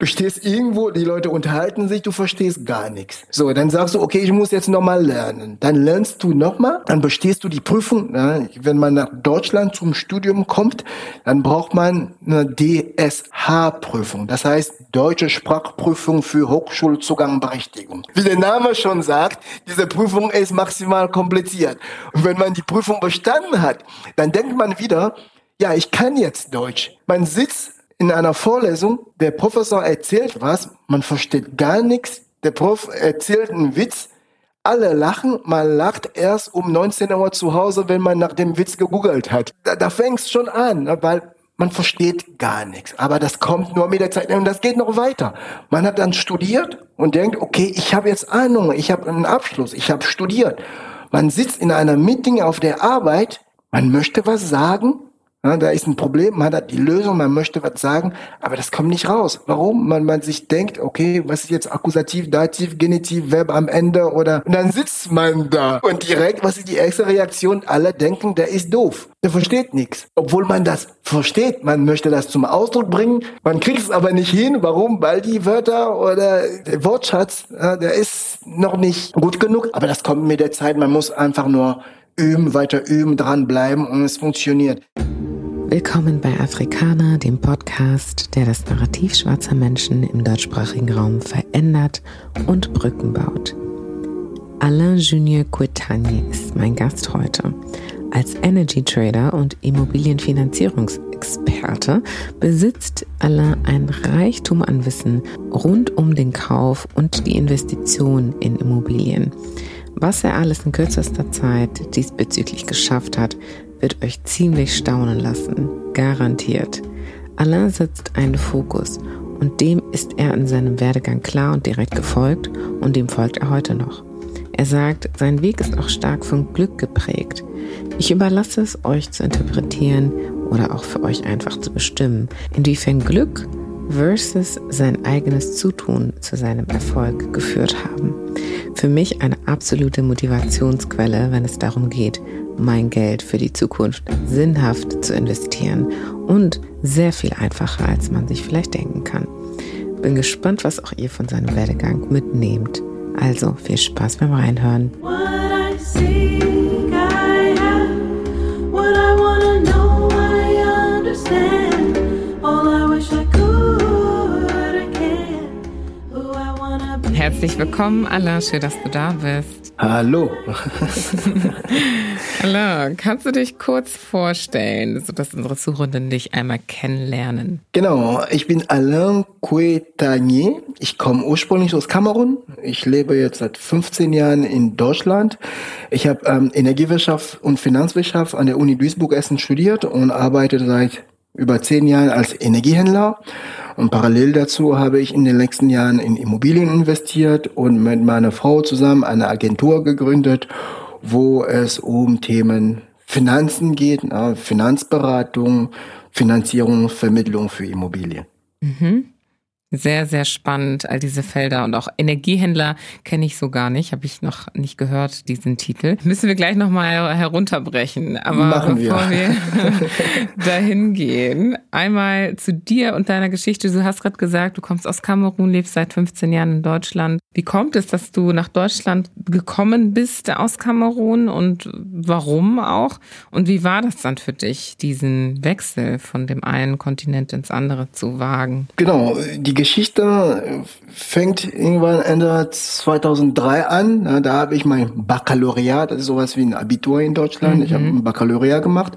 Du stehst irgendwo, die Leute unterhalten sich, du verstehst gar nichts. So, dann sagst du, okay, ich muss jetzt nochmal lernen. Dann lernst du nochmal, dann bestehst du die Prüfung. Ja, wenn man nach Deutschland zum Studium kommt, dann braucht man eine DSH-Prüfung. Das heißt, Deutsche Sprachprüfung für Hochschulzugangberechtigung. Wie der Name schon sagt, diese Prüfung ist maximal kompliziert. Und wenn man die Prüfung bestanden hat, dann denkt man wieder, ja, ich kann jetzt Deutsch. Man sitzt in einer Vorlesung, der Professor erzählt was, man versteht gar nichts, der Prof erzählt einen Witz, alle lachen, man lacht erst um 19 Uhr zu Hause, wenn man nach dem Witz gegoogelt hat. Da, da fängt es schon an, ne, weil man versteht gar nichts. Aber das kommt nur mit der Zeit und das geht noch weiter. Man hat dann studiert und denkt, okay, ich habe jetzt Ahnung, ich habe einen Abschluss, ich habe studiert. Man sitzt in einer Meeting auf der Arbeit, man möchte was sagen, ja, da ist ein Problem, man hat die Lösung, man möchte was sagen, aber das kommt nicht raus. Warum? Man, man sich denkt, okay, was ist jetzt Akkusativ, Dativ, Genitiv, Verb am Ende oder und dann sitzt man da und direkt, was ist die erste Reaktion? Alle denken, der ist doof. Der versteht nichts. Obwohl man das versteht, man möchte das zum Ausdruck bringen, man kriegt es aber nicht hin. Warum? Weil die Wörter oder der Wortschatz, ja, der ist noch nicht gut genug. Aber das kommt mit der Zeit. Man muss einfach nur üben, weiter üben, dranbleiben und es funktioniert. Willkommen bei Afrikaner, dem Podcast, der das Narrativ schwarzer Menschen im deutschsprachigen Raum verändert und Brücken baut. Alain Junior Quetani ist mein Gast heute. Als Energy Trader und Immobilienfinanzierungsexperte besitzt Alain ein Reichtum an Wissen rund um den Kauf und die Investition in Immobilien. Was er alles in kürzester Zeit diesbezüglich geschafft hat, wird euch ziemlich staunen lassen. Garantiert. Alain setzt einen Fokus und dem ist er in seinem Werdegang klar und direkt gefolgt und dem folgt er heute noch. Er sagt, sein Weg ist auch stark von Glück geprägt. Ich überlasse es euch zu interpretieren oder auch für euch einfach zu bestimmen, inwiefern Glück versus sein eigenes Zutun zu seinem Erfolg geführt haben. Für mich eine absolute Motivationsquelle, wenn es darum geht, mein Geld für die Zukunft sinnhaft zu investieren und sehr viel einfacher, als man sich vielleicht denken kann. Bin gespannt, was auch ihr von seinem Werdegang mitnehmt. Also viel Spaß beim Reinhören. Herzlich willkommen, Alain. Schön, dass du da bist. Hallo. Alain, kannst du dich kurz vorstellen, sodass unsere Zuhörenden dich einmal kennenlernen? Genau, ich bin Alain Quetanier. Ich komme ursprünglich aus Kamerun. Ich lebe jetzt seit 15 Jahren in Deutschland. Ich habe ähm, Energiewirtschaft und Finanzwirtschaft an der Uni Duisburg-Essen studiert und arbeite seit über zehn Jahren als Energiehändler. Und parallel dazu habe ich in den letzten Jahren in Immobilien investiert und mit meiner Frau zusammen eine Agentur gegründet, wo es um Themen Finanzen geht, Finanzberatung, Finanzierung, Vermittlung für Immobilien. Mhm. Sehr, sehr spannend, all diese Felder. Und auch Energiehändler kenne ich so gar nicht, habe ich noch nicht gehört, diesen Titel. Müssen wir gleich nochmal herunterbrechen. Aber Machen bevor wir, wir dahin gehen, einmal zu dir und deiner Geschichte. Du hast gerade gesagt, du kommst aus Kamerun, lebst seit 15 Jahren in Deutschland. Wie kommt es, dass du nach Deutschland gekommen bist aus Kamerun und warum auch? Und wie war das dann für dich, diesen Wechsel von dem einen Kontinent ins andere zu wagen? Genau, die Geschichte fängt irgendwann Ende 2003 an. Da habe ich mein Baccalaureat, das ist sowas wie ein Abitur in Deutschland. Mhm. Ich habe ein Baccalaureat gemacht.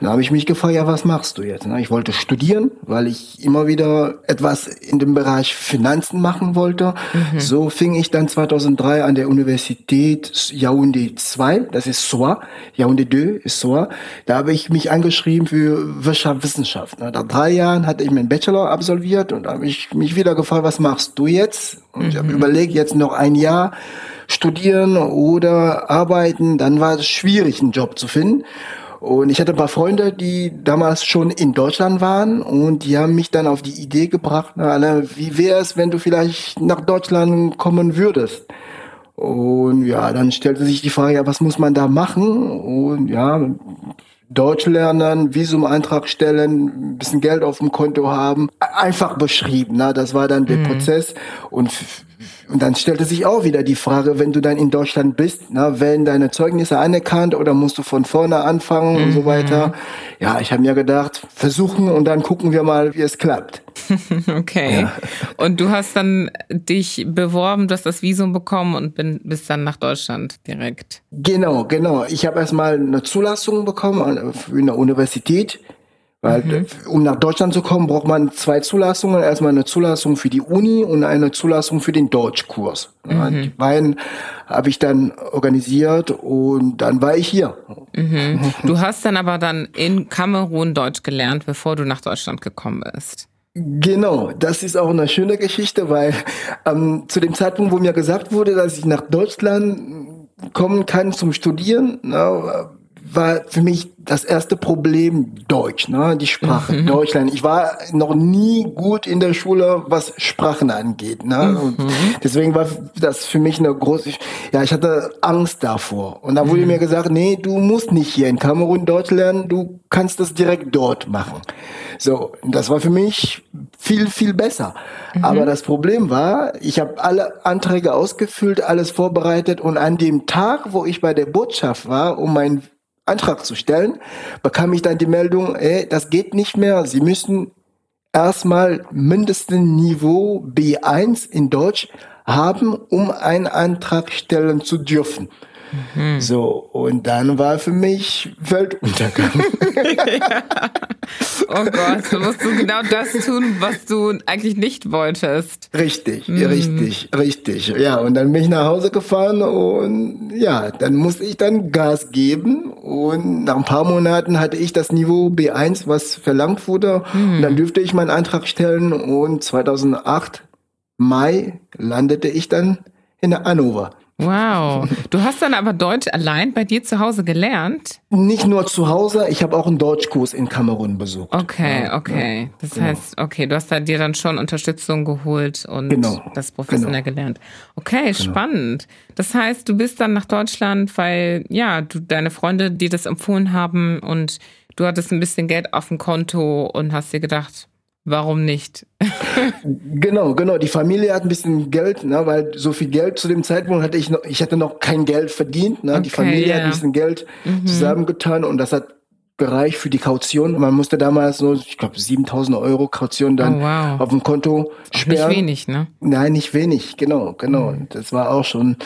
Und da habe ich mich gefragt, ja, was machst du jetzt? Ich wollte studieren, weil ich immer wieder etwas in dem Bereich Finanzen machen wollte. Mhm. So fing ich dann 2003 an der Universität Yaoundé 2, das ist SOA, Yaoundé 2 ist SOA. Da habe ich mich angeschrieben für Wirtschaft, Wissenschaft. Nach drei Jahren hatte ich meinen Bachelor absolviert und da habe ich mich wieder gefragt, was machst du jetzt? Und mhm. ich habe überlegt, jetzt noch ein Jahr studieren oder arbeiten. Dann war es schwierig, einen Job zu finden. Und ich hatte ein paar Freunde, die damals schon in Deutschland waren und die haben mich dann auf die Idee gebracht, na, wie wäre es, wenn du vielleicht nach Deutschland kommen würdest? Und ja, dann stellte sich die Frage, ja, was muss man da machen? Und ja, Deutsch lernen, Visumantrag stellen, ein bisschen Geld auf dem Konto haben. Einfach beschrieben. Na, das war dann der mhm. Prozess. Und und dann stellte sich auch wieder die Frage, wenn du dann in Deutschland bist, na, werden deine Zeugnisse anerkannt oder musst du von vorne anfangen mhm. und so mhm. weiter. Ja, ich habe mir gedacht, versuchen und dann gucken wir mal, wie es klappt. okay. Ja. Und du hast dann dich beworben, du hast das Visum bekommen und bin, bist dann nach Deutschland direkt. Genau, genau. Ich habe erstmal eine Zulassung bekommen für eine Universität weil, mhm. um nach Deutschland zu kommen, braucht man zwei Zulassungen. Erstmal eine Zulassung für die Uni und eine Zulassung für den Deutschkurs. Mhm. Die beiden habe ich dann organisiert und dann war ich hier. Mhm. Du hast dann aber dann in Kamerun Deutsch gelernt, bevor du nach Deutschland gekommen bist. Genau, das ist auch eine schöne Geschichte, weil ähm, zu dem Zeitpunkt, wo mir gesagt wurde, dass ich nach Deutschland kommen kann zum Studieren, na, war für mich das erste Problem Deutsch, ne? die Sprache, mhm. Deutschland. Ich war noch nie gut in der Schule, was Sprachen angeht. Ne? Und mhm. deswegen war das für mich eine große, ja, ich hatte Angst davor. Und da wurde mhm. mir gesagt, nee, du musst nicht hier in Kamerun Deutsch lernen, du kannst das direkt dort machen. So, das war für mich viel, viel besser. Mhm. Aber das Problem war, ich habe alle Anträge ausgefüllt, alles vorbereitet und an dem Tag, wo ich bei der Botschaft war, um mein Antrag zu stellen, bekam ich dann die Meldung, ey, das geht nicht mehr. Sie müssen erstmal mindestens Niveau B1 in Deutsch haben, um einen Antrag stellen zu dürfen. Mhm. So, und dann war für mich Weltuntergang. ja. Oh Gott, du musst du genau das tun, was du eigentlich nicht wolltest. Richtig, mhm. richtig, richtig. Ja, und dann bin ich nach Hause gefahren und ja, dann musste ich dann Gas geben und nach ein paar Monaten hatte ich das Niveau B1, was verlangt wurde. Mhm. Und dann dürfte ich meinen Antrag stellen und 2008 Mai landete ich dann in Hannover. Wow. Du hast dann aber Deutsch allein bei dir zu Hause gelernt? Nicht nur zu Hause, ich habe auch einen Deutschkurs in Kamerun besucht. Okay, okay. Das genau. heißt, okay, du hast da dir dann schon Unterstützung geholt und genau. das professionell genau. gelernt. Okay, genau. spannend. Das heißt, du bist dann nach Deutschland, weil ja, du deine Freunde dir das empfohlen haben und du hattest ein bisschen Geld auf dem Konto und hast dir gedacht, Warum nicht? genau, genau. Die Familie hat ein bisschen Geld, ne, weil so viel Geld zu dem Zeitpunkt hatte ich noch, ich hatte noch kein Geld verdient. Ne? Okay, die Familie yeah. hat ein bisschen Geld mhm. zusammengetan und das hat gereicht für die Kaution. Man musste damals so, ich glaube, 7000 Euro Kaution dann oh, wow. auf dem Konto sperren. Auch nicht wenig, ne? Nein, nicht wenig, genau, genau. Mhm. Das war auch schon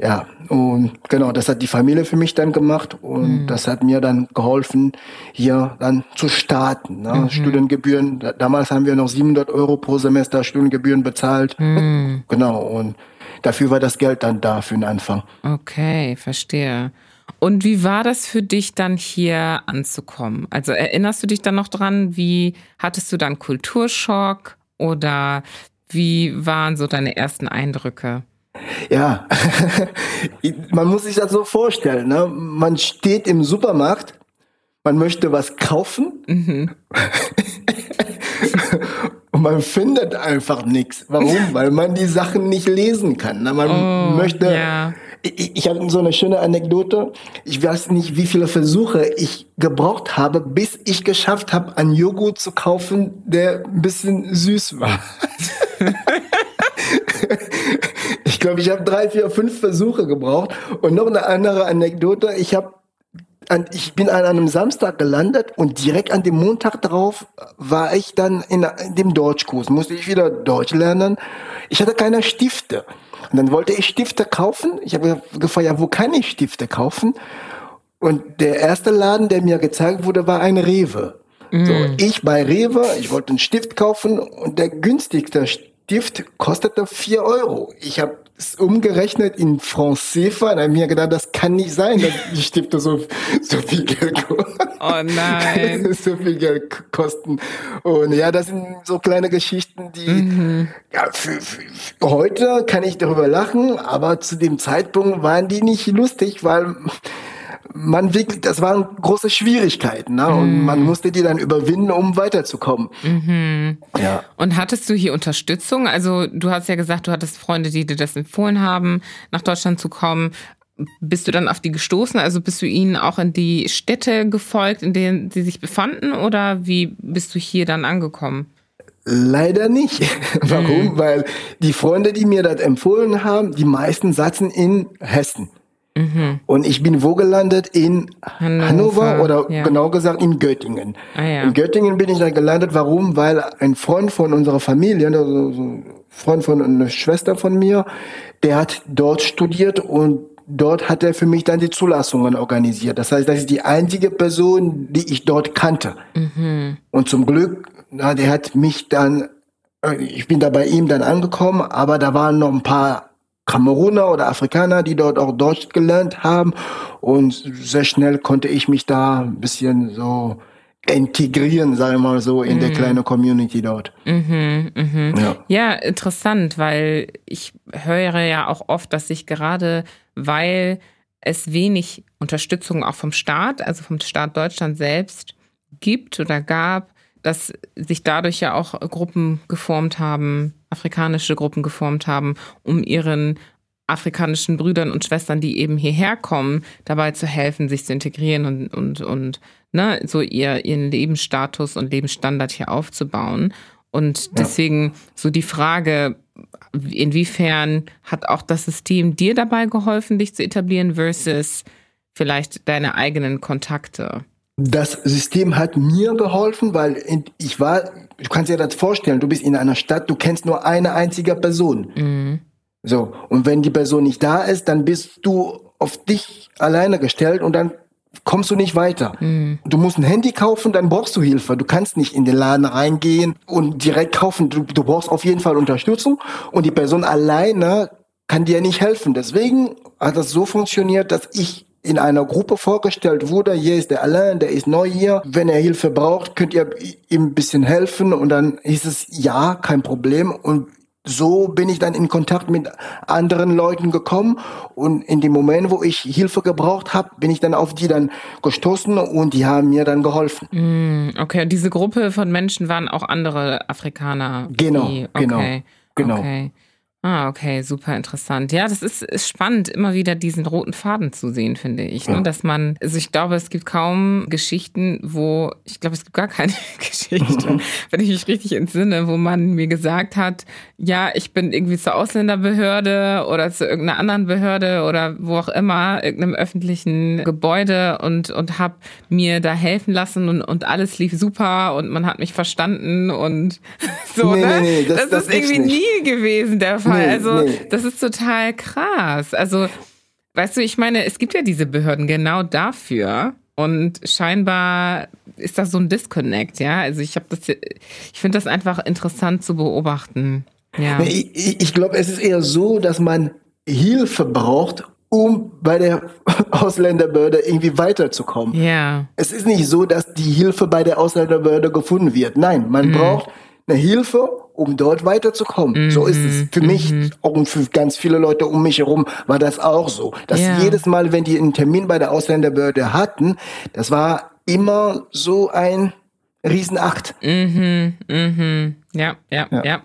ja, und genau, das hat die Familie für mich dann gemacht und mhm. das hat mir dann geholfen, hier dann zu starten. Ne? Mhm. Studiengebühren, damals haben wir noch 700 Euro pro Semester Studiengebühren bezahlt. Mhm. Genau, und dafür war das Geld dann da für den Anfang. Okay, verstehe. Und wie war das für dich dann hier anzukommen? Also erinnerst du dich dann noch dran, wie hattest du dann Kulturschock oder wie waren so deine ersten Eindrücke? Ja, man muss sich das so vorstellen. Ne? Man steht im Supermarkt, man möchte was kaufen mhm. und man findet einfach nichts. Warum? Weil man die Sachen nicht lesen kann. Ne? Man oh, möchte. Ja. Ich, ich habe so eine schöne Anekdote. Ich weiß nicht, wie viele Versuche ich gebraucht habe, bis ich geschafft habe, einen Joghurt zu kaufen, der ein bisschen süß war. Ich glaube, ich habe drei, vier, fünf Versuche gebraucht. Und noch eine andere Anekdote. Ich habe ich bin an einem Samstag gelandet und direkt an dem Montag drauf war ich dann in, dem Deutschkurs. Musste ich wieder Deutsch lernen. Ich hatte keine Stifte. Und dann wollte ich Stifte kaufen. Ich habe gefragt, ja, wo kann ich Stifte kaufen? Und der erste Laden, der mir gezeigt wurde, war ein Rewe. Mm. So, ich bei Rewe, ich wollte einen Stift kaufen und der günstigste Stift kostete vier Euro. Ich habe es umgerechnet in Franc CFA und habe mir gedacht, das kann nicht sein, dass die Stifte so, so viel Geld Oh nein. so viel Geld kosten. Und ja, das sind so kleine Geschichten, die mhm. ja, für, für, für heute kann ich darüber lachen, aber zu dem Zeitpunkt waren die nicht lustig, weil man wirklich, das waren große Schwierigkeiten, ne? Und mhm. man musste die dann überwinden, um weiterzukommen. Mhm. Ja. Und hattest du hier Unterstützung? Also du hast ja gesagt, du hattest Freunde, die dir das empfohlen haben, nach Deutschland zu kommen. bist du dann auf die gestoßen? Also bist du ihnen auch in die Städte gefolgt, in denen sie sich befanden? Oder wie bist du hier dann angekommen? Leider nicht. Warum? Mhm. Weil die Freunde, die mir das empfohlen haben, die meisten saßen in Hessen. Mhm. Und ich bin wo gelandet? In Hannover, Hannover oder ja. genau gesagt in Göttingen. Ah, ja. In Göttingen bin ich dann gelandet. Warum? Weil ein Freund von unserer Familie, also ein Freund von einer Schwester von mir, der hat dort studiert und dort hat er für mich dann die Zulassungen organisiert. Das heißt, das ist die einzige Person, die ich dort kannte. Mhm. Und zum Glück, na, der hat mich dann, äh, ich bin da bei ihm dann angekommen, aber da waren noch ein paar Kameruner oder Afrikaner, die dort auch Deutsch gelernt haben. Und sehr schnell konnte ich mich da ein bisschen so integrieren, sagen wir mal so, in mhm. der kleinen Community dort. Mhm, mhm. Ja. ja, interessant, weil ich höre ja auch oft, dass sich gerade, weil es wenig Unterstützung auch vom Staat, also vom Staat Deutschland selbst gibt oder gab, dass sich dadurch ja auch Gruppen geformt haben, afrikanische Gruppen geformt haben, um ihren afrikanischen Brüdern und Schwestern, die eben hierher kommen, dabei zu helfen, sich zu integrieren und, und, und ne, so ihr, ihren Lebensstatus und Lebensstandard hier aufzubauen. Und deswegen so die Frage, inwiefern hat auch das System dir dabei geholfen, dich zu etablieren versus vielleicht deine eigenen Kontakte? Das System hat mir geholfen, weil ich war, du kannst dir das vorstellen, du bist in einer Stadt, du kennst nur eine einzige Person. Mhm. So, und wenn die Person nicht da ist, dann bist du auf dich alleine gestellt und dann kommst du nicht weiter. Mhm. Du musst ein Handy kaufen, dann brauchst du Hilfe. Du kannst nicht in den Laden reingehen und direkt kaufen. Du, du brauchst auf jeden Fall Unterstützung und die Person alleine kann dir nicht helfen. Deswegen hat das so funktioniert, dass ich in einer Gruppe vorgestellt wurde, hier ist der Alain, der ist neu hier. Wenn er Hilfe braucht, könnt ihr ihm ein bisschen helfen. Und dann hieß es, ja, kein Problem. Und so bin ich dann in Kontakt mit anderen Leuten gekommen und in dem Moment, wo ich Hilfe gebraucht habe, bin ich dann auf die dann gestoßen und die haben mir dann geholfen. Mm, okay, und diese Gruppe von Menschen waren auch andere Afrikaner. Genau, die, genau, okay, genau. Okay. Ah, okay, super interessant. Ja, das ist, ist spannend, immer wieder diesen roten Faden zu sehen, finde ich. Ne? Ja. Dass man, also ich glaube, es gibt kaum Geschichten, wo, ich glaube, es gibt gar keine Geschichte, wenn ich mich richtig entsinne, wo man mir gesagt hat, ja, ich bin irgendwie zur Ausländerbehörde oder zu irgendeiner anderen Behörde oder wo auch immer, irgendeinem öffentlichen Gebäude und, und habe mir da helfen lassen und, und alles lief super und man hat mich verstanden und so, nee, ne? Nee, nee, das, das, das ist irgendwie nicht. nie gewesen der Fall. Fall. Nee, also, nee. das ist total krass. Also, weißt du, ich meine, es gibt ja diese Behörden genau dafür. Und scheinbar ist das so ein Disconnect, ja. Also ich habe das, ich finde das einfach interessant zu beobachten. Ja. Ich, ich glaube, es ist eher so, dass man Hilfe braucht, um bei der Ausländerbehörde irgendwie weiterzukommen. Ja. Es ist nicht so, dass die Hilfe bei der Ausländerbehörde gefunden wird. Nein, man mhm. braucht eine Hilfe, um dort weiterzukommen. Mhm. So ist es. Für mich mhm. und für ganz viele Leute um mich herum war das auch so. Dass ja. jedes Mal, wenn die einen Termin bei der Ausländerbehörde hatten, das war immer so ein Riesenacht. Mhm, mhm. Ja, ja, ja, ja.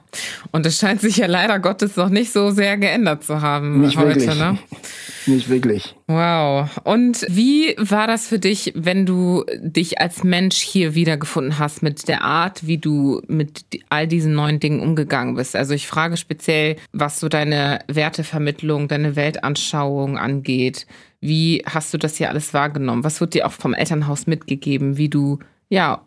Und es scheint sich ja leider Gottes noch nicht so sehr geändert zu haben nicht heute, wirklich. ne? Nicht wirklich. Wow. Und wie war das für dich, wenn du dich als Mensch hier wiedergefunden hast mit der Art, wie du mit all diesen neuen Dingen umgegangen bist? Also ich frage speziell, was so deine Wertevermittlung, deine Weltanschauung angeht. Wie hast du das hier alles wahrgenommen? Was wird dir auch vom Elternhaus mitgegeben, wie du ja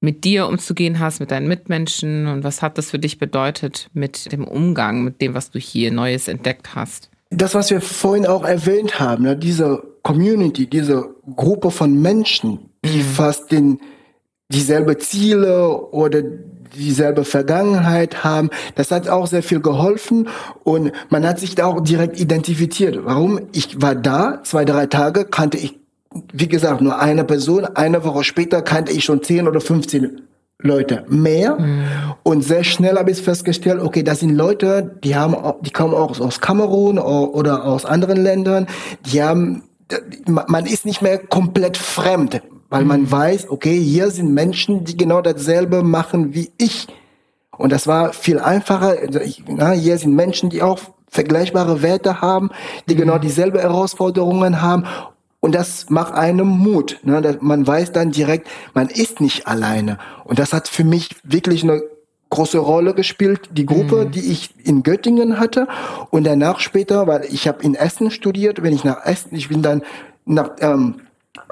mit dir umzugehen hast, mit deinen Mitmenschen und was hat das für dich bedeutet mit dem Umgang, mit dem, was du hier Neues entdeckt hast? Das, was wir vorhin auch erwähnt haben, ne, diese Community, diese Gruppe von Menschen, die mhm. fast den, dieselbe Ziele oder dieselbe Vergangenheit haben. Das hat auch sehr viel geholfen und man hat sich da auch direkt identifiziert. Warum? Ich war da, zwei, drei Tage, kannte ich wie gesagt, nur eine Person. Eine Woche später kannte ich schon 10 oder 15 Leute mehr. Mhm. Und sehr schnell habe ich festgestellt, okay, das sind Leute, die haben, die kommen auch aus Kamerun oder aus anderen Ländern. Die haben, man ist nicht mehr komplett fremd, weil man mhm. weiß, okay, hier sind Menschen, die genau dasselbe machen wie ich. Und das war viel einfacher. Also na, hier sind Menschen, die auch vergleichbare Werte haben, die mhm. genau dieselbe Herausforderungen haben und das macht einem Mut. Ne? Man weiß dann direkt, man ist nicht alleine. Und das hat für mich wirklich eine große Rolle gespielt, die Gruppe, mhm. die ich in Göttingen hatte. Und danach später, weil ich habe in Essen studiert, wenn ich nach Essen, ich bin dann nach, ähm,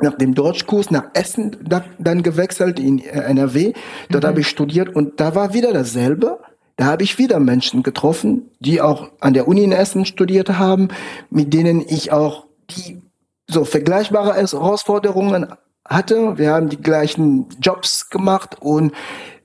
nach dem Deutschkurs nach Essen da, dann gewechselt in äh, NRW. Dort mhm. habe ich studiert und da war wieder dasselbe. Da habe ich wieder Menschen getroffen, die auch an der Uni in Essen studiert haben, mit denen ich auch die so vergleichbare Herausforderungen hatte. Wir haben die gleichen Jobs gemacht und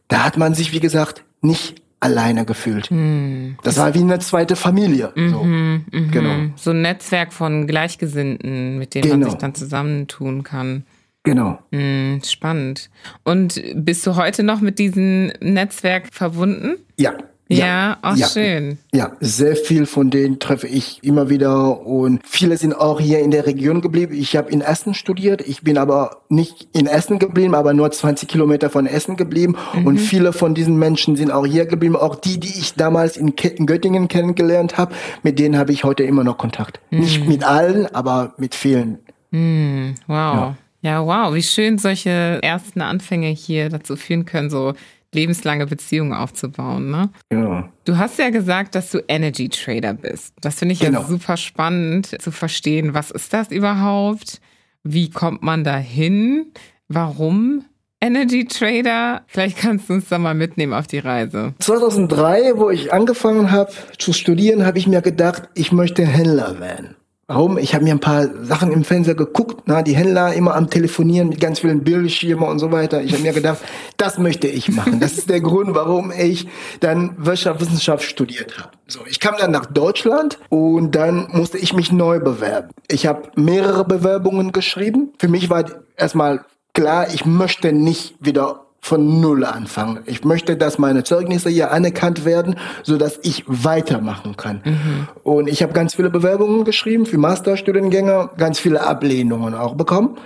da hat man sich, wie gesagt, nicht alleine gefühlt. Hm. Das war wie eine zweite Familie. Mhm, so. Mhm. Genau. So ein Netzwerk von Gleichgesinnten, mit denen genau. man sich dann zusammentun kann. Genau. Hm, spannend. Und bist du heute noch mit diesem Netzwerk verbunden? Ja, ja, auch ja, schön. Ja, sehr viel von denen treffe ich immer wieder und viele sind auch hier in der Region geblieben. Ich habe in Essen studiert, ich bin aber nicht in Essen geblieben, aber nur 20 Kilometer von Essen geblieben mhm. und viele von diesen Menschen sind auch hier geblieben. Auch die, die ich damals in, in Göttingen kennengelernt habe, mit denen habe ich heute immer noch Kontakt. Mhm. Nicht mit allen, aber mit vielen. Mhm. Wow. Ja. ja, wow, wie schön solche ersten Anfänge hier dazu führen können, so lebenslange Beziehungen aufzubauen. Ne? Ja. Du hast ja gesagt, dass du Energy Trader bist. Das finde ich genau. ja super spannend zu verstehen. Was ist das überhaupt? Wie kommt man da hin? Warum Energy Trader? Vielleicht kannst du uns da mal mitnehmen auf die Reise. 2003, wo ich angefangen habe zu studieren, habe ich mir gedacht, ich möchte Händler werden. Warum? Ich habe mir ein paar Sachen im Fernseher geguckt, na, die Händler immer am Telefonieren mit ganz vielen Bildschirmen und so weiter. Ich habe mir gedacht, das möchte ich machen. Das ist der Grund, warum ich dann Wirtschaftswissenschaft studiert habe. So, ich kam dann nach Deutschland und dann musste ich mich neu bewerben. Ich habe mehrere Bewerbungen geschrieben. Für mich war erstmal klar, ich möchte nicht wieder von Null anfangen. Ich möchte, dass meine Zeugnisse hier anerkannt werden, so dass ich weitermachen kann. Mhm. Und ich habe ganz viele Bewerbungen geschrieben für Masterstudiengänge, ganz viele Ablehnungen auch bekommen.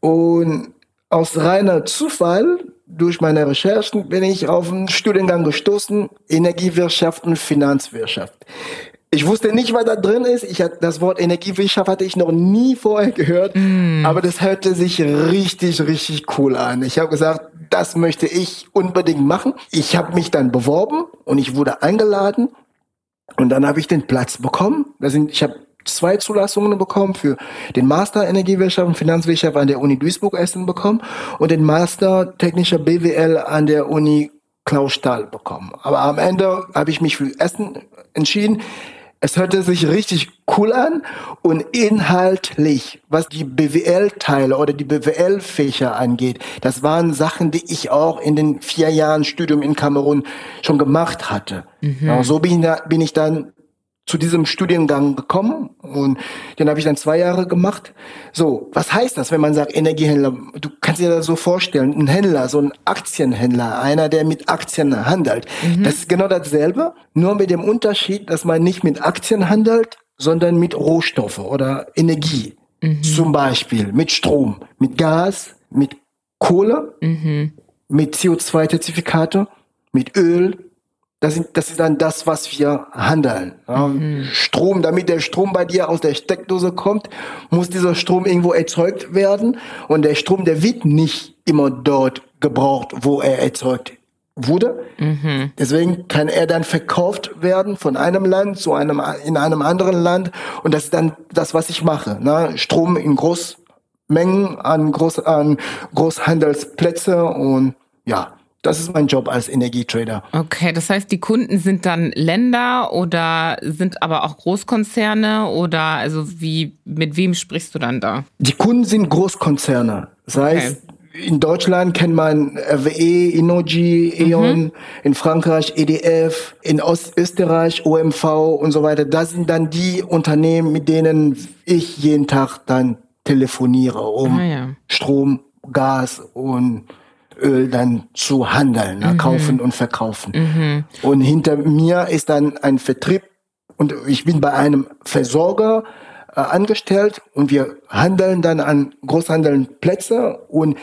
Und aus reiner Zufall durch meine Recherchen bin ich auf einen Studiengang gestoßen, Energiewirtschaft und Finanzwirtschaft. Ich wusste nicht, was da drin ist. Ich hatte das Wort Energiewirtschaft hatte ich noch nie vorher gehört, mm. aber das hörte sich richtig, richtig cool an. Ich habe gesagt, das möchte ich unbedingt machen. Ich habe mich dann beworben und ich wurde eingeladen und dann habe ich den Platz bekommen. Da sind, ich habe zwei Zulassungen bekommen für den Master Energiewirtschaft und Finanzwirtschaft an der Uni Duisburg-Essen bekommen und den Master Technischer BWL an der Uni Klaus Stahl bekommen. Aber am Ende habe ich mich für Essen entschieden. Es hörte sich richtig cool an und inhaltlich, was die BWL-Teile oder die BWL-Fächer angeht, das waren Sachen, die ich auch in den vier Jahren Studium in Kamerun schon gemacht hatte. Mhm. Ja, so bin bin ich dann zu diesem Studiengang gekommen und den habe ich dann zwei Jahre gemacht. So, was heißt das, wenn man sagt Energiehändler? Du kannst dir das so vorstellen, ein Händler, so ein Aktienhändler, einer, der mit Aktien handelt. Mhm. Das ist genau dasselbe, nur mit dem Unterschied, dass man nicht mit Aktien handelt, sondern mit Rohstoffe oder Energie. Mhm. Zum Beispiel mit Strom, mit Gas, mit Kohle, mhm. mit CO2-Zertifikate, mit Öl, das, sind, das ist dann das, was wir handeln. Ja, mhm. Strom, damit der Strom bei dir aus der Steckdose kommt, muss dieser Strom irgendwo erzeugt werden. Und der Strom, der wird nicht immer dort gebraucht, wo er erzeugt wurde. Mhm. Deswegen kann er dann verkauft werden von einem Land zu einem in einem anderen Land. Und das ist dann das, was ich mache. Ne? Strom in Großmengen an, Groß, an Großhandelsplätze und ja, das ist mein Job als Energietrader. Okay, das heißt, die Kunden sind dann Länder oder sind aber auch Großkonzerne oder also wie mit wem sprichst du dann da? Die Kunden sind Großkonzerne. Das heißt, okay. in Deutschland kennt man RWE, Innogy, E.ON, mhm. in Frankreich EDF, in Ostösterreich OMV und so weiter. Das sind dann die Unternehmen, mit denen ich jeden Tag dann telefoniere, um ah, ja. Strom, Gas und Öl dann zu handeln, ne? mhm. kaufen und verkaufen. Mhm. Und hinter mir ist dann ein Vertrieb und ich bin bei einem Versorger äh, angestellt und wir handeln dann an Großhandelplätze und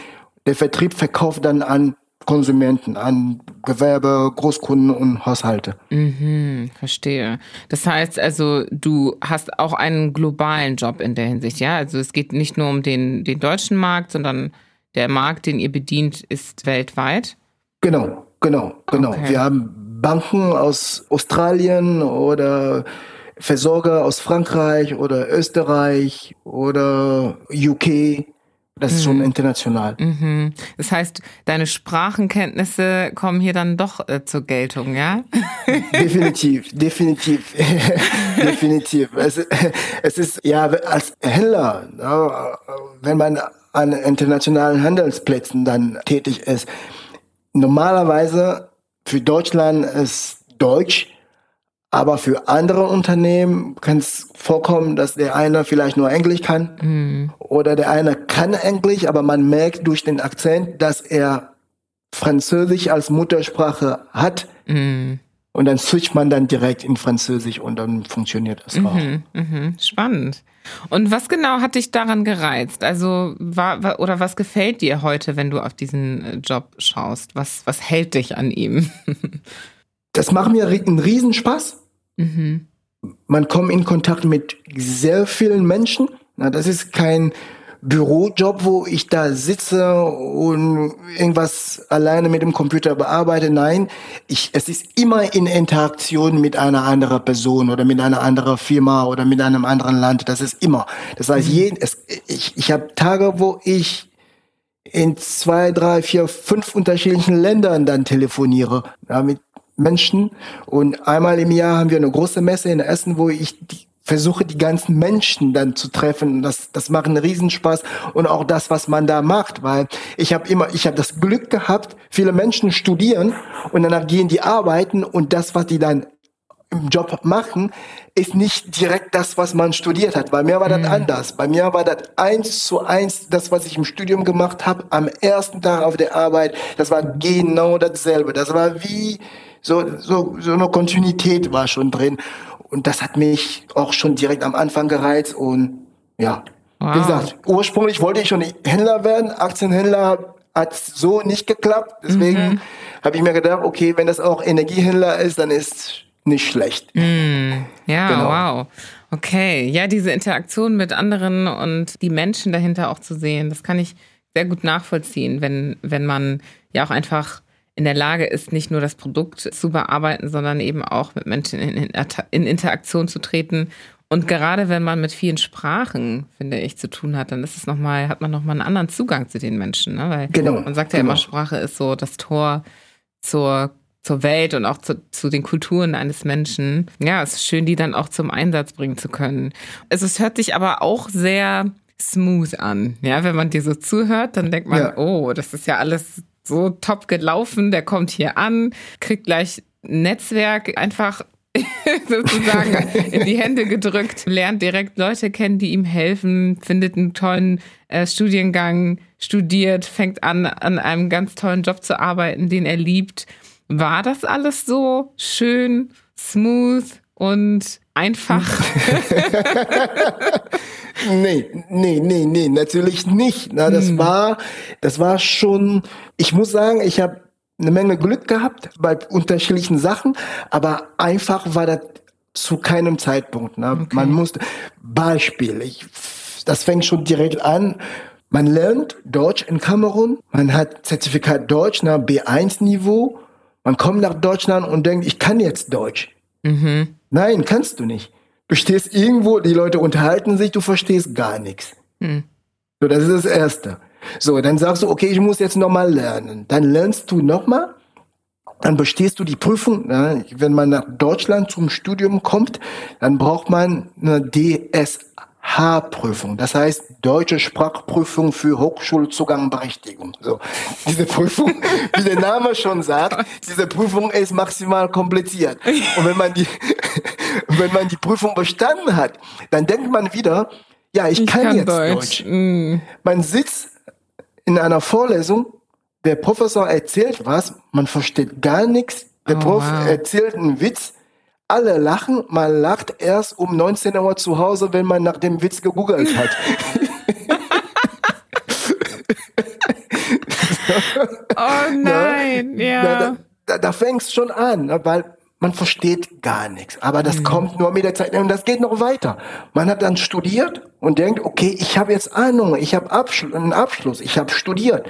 der Vertrieb verkauft dann an Konsumenten, an Gewerbe, Großkunden und Haushalte. Mhm, verstehe. Das heißt also, du hast auch einen globalen Job in der Hinsicht, ja? Also es geht nicht nur um den, den deutschen Markt, sondern der Markt, den ihr bedient, ist weltweit. Genau, genau, genau. Okay. Wir haben Banken aus Australien oder Versorger aus Frankreich oder Österreich oder UK. Das ist schon mhm. international. Mhm. Das heißt, deine Sprachenkenntnisse kommen hier dann doch äh, zur Geltung, ja? definitiv, definitiv, definitiv. Es, es, ist ja als Händler, wenn man an internationalen Handelsplätzen dann tätig ist, normalerweise für Deutschland ist Deutsch aber für andere Unternehmen kann es vorkommen, dass der eine vielleicht nur Englisch kann mhm. oder der eine kann Englisch, aber man merkt durch den Akzent, dass er Französisch als Muttersprache hat. Mhm. Und dann switcht man dann direkt in Französisch und dann funktioniert das auch. Mhm, mhm. Spannend. Und was genau hat dich daran gereizt? Also, war, oder was gefällt dir heute, wenn du auf diesen äh, Job schaust? Was, was hält dich an ihm? das macht mir einen Riesenspaß. Mhm. Man kommt in Kontakt mit sehr vielen Menschen. Na, das ist kein Bürojob, wo ich da sitze und irgendwas alleine mit dem Computer bearbeite. Nein, ich, es ist immer in Interaktion mit einer anderen Person oder mit einer anderen Firma oder mit einem anderen Land. Das ist immer. Das heißt, mhm. jeden, es, ich, ich habe Tage, wo ich in zwei, drei, vier, fünf unterschiedlichen Ländern dann telefoniere. Ja, mit Menschen. Und einmal im Jahr haben wir eine große Messe in Essen, wo ich die, versuche, die ganzen Menschen dann zu treffen. Das, das macht einen Riesenspaß und auch das, was man da macht, weil ich habe immer, ich habe das Glück gehabt, viele Menschen studieren und danach gehen die arbeiten und das, was die dann im Job machen, ist nicht direkt das, was man studiert hat. Bei mir war das mhm. anders. Bei mir war das eins zu eins das, was ich im Studium gemacht habe, am ersten Tag auf der Arbeit. Das war genau dasselbe. Das war wie so, so, so eine Kontinuität war schon drin. Und das hat mich auch schon direkt am Anfang gereizt und ja. Wow. Wie gesagt, ursprünglich wollte ich schon Händler werden, Aktienhändler hat so nicht geklappt. Deswegen mhm. habe ich mir gedacht, okay, wenn das auch Energiehändler ist, dann ist nicht schlecht. Mm, ja, genau. wow. Okay, ja, diese Interaktion mit anderen und die Menschen dahinter auch zu sehen, das kann ich sehr gut nachvollziehen, wenn, wenn man ja auch einfach in der Lage ist, nicht nur das Produkt zu bearbeiten, sondern eben auch mit Menschen in, in Interaktion zu treten. Und gerade wenn man mit vielen Sprachen, finde ich, zu tun hat, dann ist es noch mal, hat man nochmal einen anderen Zugang zu den Menschen. Ne? Weil genau, man sagt ja genau. immer, Sprache ist so das Tor zur zur Welt und auch zu, zu, den Kulturen eines Menschen. Ja, es ist schön, die dann auch zum Einsatz bringen zu können. Also es hört sich aber auch sehr smooth an. Ja, wenn man dir so zuhört, dann denkt man, ja. oh, das ist ja alles so top gelaufen, der kommt hier an, kriegt gleich Netzwerk einfach sozusagen in die Hände gedrückt, lernt direkt Leute kennen, die ihm helfen, findet einen tollen äh, Studiengang, studiert, fängt an, an einem ganz tollen Job zu arbeiten, den er liebt. War das alles so schön, smooth und einfach? nee, nee, nee, nee, natürlich nicht. Na, das hm. war, das war schon, ich muss sagen, ich habe eine Menge Glück gehabt bei unterschiedlichen Sachen, aber einfach war das zu keinem Zeitpunkt. Ne? Okay. Man musste, Beispiel, ich, das fängt schon direkt an. Man lernt Deutsch in Kamerun, man hat Zertifikat Deutsch nach B1-Niveau, man kommt nach Deutschland und denkt, ich kann jetzt Deutsch. Mhm. Nein, kannst du nicht. Du stehst irgendwo, die Leute unterhalten sich, du verstehst gar nichts. Hm. So, das ist das Erste. So, dann sagst du, okay, ich muss jetzt nochmal lernen. Dann lernst du nochmal, dann bestehst du die Prüfung. Ne? Wenn man nach Deutschland zum Studium kommt, dann braucht man eine DSH-Prüfung. Das heißt, Deutsche Sprachprüfung für Hochschulzugangberechtigung. So, diese Prüfung, wie der Name schon sagt, diese Prüfung ist maximal kompliziert. Und wenn man die, wenn man die Prüfung bestanden hat, dann denkt man wieder, ja, ich, ich kann, kann, jetzt Deutsch. Deutsch. Mm. Man sitzt in einer Vorlesung, der Professor erzählt was, man versteht gar nichts, der oh, Prof wow. erzählt einen Witz, alle lachen, man lacht erst um 19 Uhr zu Hause, wenn man nach dem Witz gegoogelt hat. oh nein, ja. Da, da, da fängst schon an, ne, weil man versteht gar nichts. Aber das mhm. kommt nur mit der Zeit und das geht noch weiter. Man hat dann studiert und denkt, okay, ich habe jetzt Ahnung, ich habe Abschluss, einen Abschluss, ich habe studiert.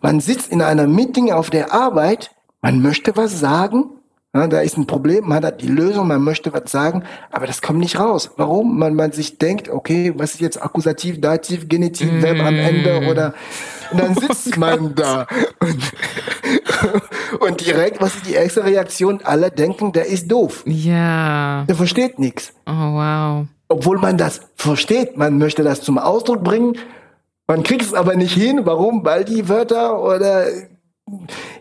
Man sitzt in einer Meeting auf der Arbeit, man möchte was sagen, da ist ein Problem, man hat die Lösung, man möchte was sagen, aber das kommt nicht raus. Warum? Man, man sich denkt, okay, was ist jetzt Akkusativ, Dativ, Genitiv, mm. Verb am Ende oder und dann sitzt oh man da und, und direkt, was ist die erste Reaktion? Alle denken, der ist doof. Ja. Der versteht nichts. Oh wow. Obwohl man das versteht, man möchte das zum Ausdruck bringen, man kriegt es aber nicht hin. Warum? Weil die Wörter oder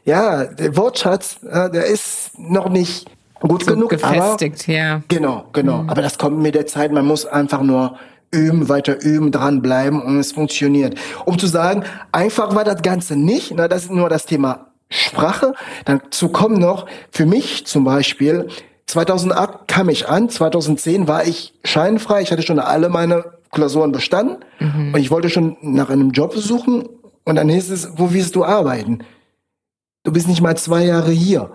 ja, der Wortschatz, der ist noch nicht gut so genug. Gefestigt, aber, ja. Genau, genau. Mhm. Aber das kommt mit der Zeit. Man muss einfach nur üben, weiter üben, dranbleiben und es funktioniert. Um zu sagen, einfach war das Ganze nicht. Na, das ist nur das Thema Sprache. Dazu kommen noch, für mich zum Beispiel, 2008 kam ich an, 2010 war ich scheinfrei, ich hatte schon alle meine Klausuren bestanden mhm. und ich wollte schon nach einem Job suchen und dann hieß es, wo willst du arbeiten? Du bist nicht mal zwei Jahre hier.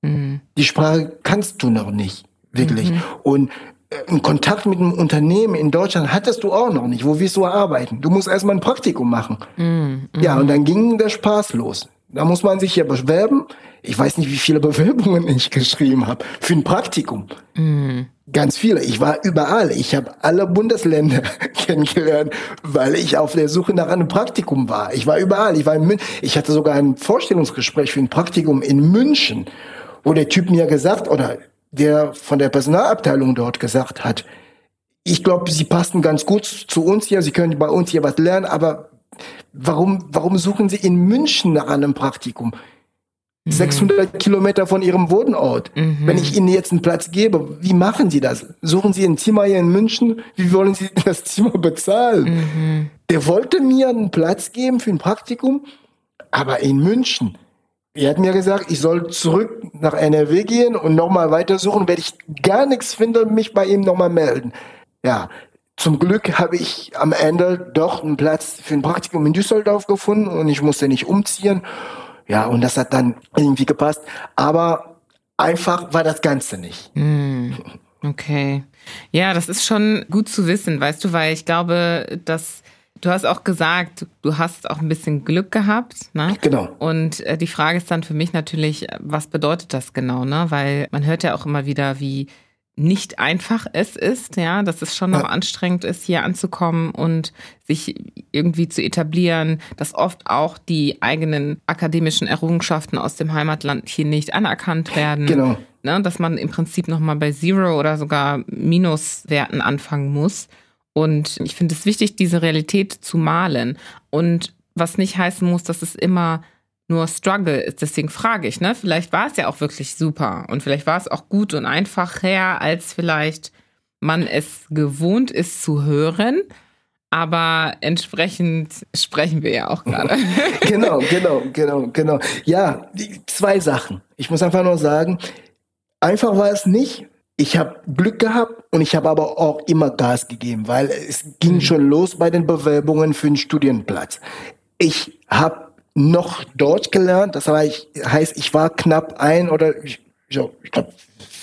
Mhm. Die Sprache kannst du noch nicht, wirklich. Mhm. Und äh, einen Kontakt mit einem Unternehmen in Deutschland hattest du auch noch nicht. Wo willst du arbeiten? Du musst erstmal ein Praktikum machen. Mhm. Ja, und dann ging der Spaß los. Da muss man sich ja bewerben. Ich weiß nicht, wie viele Bewerbungen ich geschrieben habe für ein Praktikum. Mhm. Ganz viele. Ich war überall. Ich habe alle Bundesländer kennengelernt, weil ich auf der Suche nach einem Praktikum war. Ich war überall. Ich war in München. Ich hatte sogar ein Vorstellungsgespräch für ein Praktikum in München, wo der Typ mir gesagt oder der von der Personalabteilung dort gesagt hat, ich glaube, Sie passen ganz gut zu uns hier. Sie können bei uns hier was lernen, aber warum, warum suchen Sie in München nach einem Praktikum? 600 mhm. Kilometer von ihrem Wohnort. Mhm. Wenn ich ihnen jetzt einen Platz gebe, wie machen sie das? Suchen sie ein Zimmer hier in München? Wie wollen sie das Zimmer bezahlen? Mhm. Der wollte mir einen Platz geben für ein Praktikum, aber in München. Er hat mir gesagt, ich soll zurück nach NRW gehen und nochmal weitersuchen. Wenn ich gar nichts finde, mich bei ihm nochmal melden. Ja, zum Glück habe ich am Ende doch einen Platz für ein Praktikum in Düsseldorf gefunden und ich musste nicht umziehen. Ja, und das hat dann irgendwie gepasst. Aber einfach war das Ganze nicht. Mm, okay. Ja, das ist schon gut zu wissen, weißt du, weil ich glaube, dass du hast auch gesagt, du hast auch ein bisschen Glück gehabt, ne? Genau. Und äh, die Frage ist dann für mich natürlich, was bedeutet das genau, ne? Weil man hört ja auch immer wieder, wie nicht einfach es ist, ja, dass es schon noch ja. anstrengend ist, hier anzukommen und sich irgendwie zu etablieren, dass oft auch die eigenen akademischen Errungenschaften aus dem Heimatland hier nicht anerkannt werden. Genau. Ne, dass man im Prinzip nochmal bei Zero oder sogar Minuswerten anfangen muss. Und ich finde es wichtig, diese Realität zu malen. Und was nicht heißen muss, dass es immer nur Struggle ist. Deswegen frage ich, ne? Vielleicht war es ja auch wirklich super und vielleicht war es auch gut und einfach her, als vielleicht man es gewohnt ist zu hören. Aber entsprechend sprechen wir ja auch gerade. genau, genau, genau, genau. Ja, zwei Sachen. Ich muss einfach nur sagen, einfach war es nicht. Ich habe Glück gehabt und ich habe aber auch immer Gas gegeben, weil es ging mhm. schon los bei den Bewerbungen für einen Studienplatz. Ich habe noch Deutsch gelernt. Das heißt, ich war knapp ein oder ich, ich glaube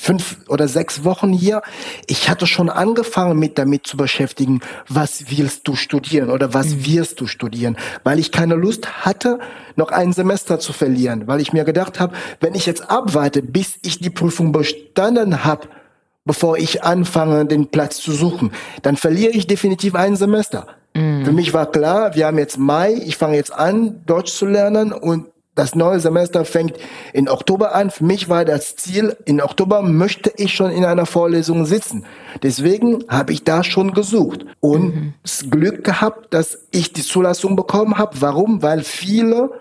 fünf oder sechs Wochen hier. Ich hatte schon angefangen mit damit zu beschäftigen, was willst du studieren oder was mhm. wirst du studieren, weil ich keine Lust hatte, noch ein Semester zu verlieren, weil ich mir gedacht habe, wenn ich jetzt abwarte, bis ich die Prüfung bestanden habe, bevor ich anfange, den Platz zu suchen, dann verliere ich definitiv ein Semester. Mhm. Für mich war klar, wir haben jetzt Mai, ich fange jetzt an, Deutsch zu lernen und das neue Semester fängt in Oktober an. Für mich war das Ziel, in Oktober möchte ich schon in einer Vorlesung sitzen. Deswegen habe ich da schon gesucht und mhm. das Glück gehabt, dass ich die Zulassung bekommen habe. Warum? Weil viele,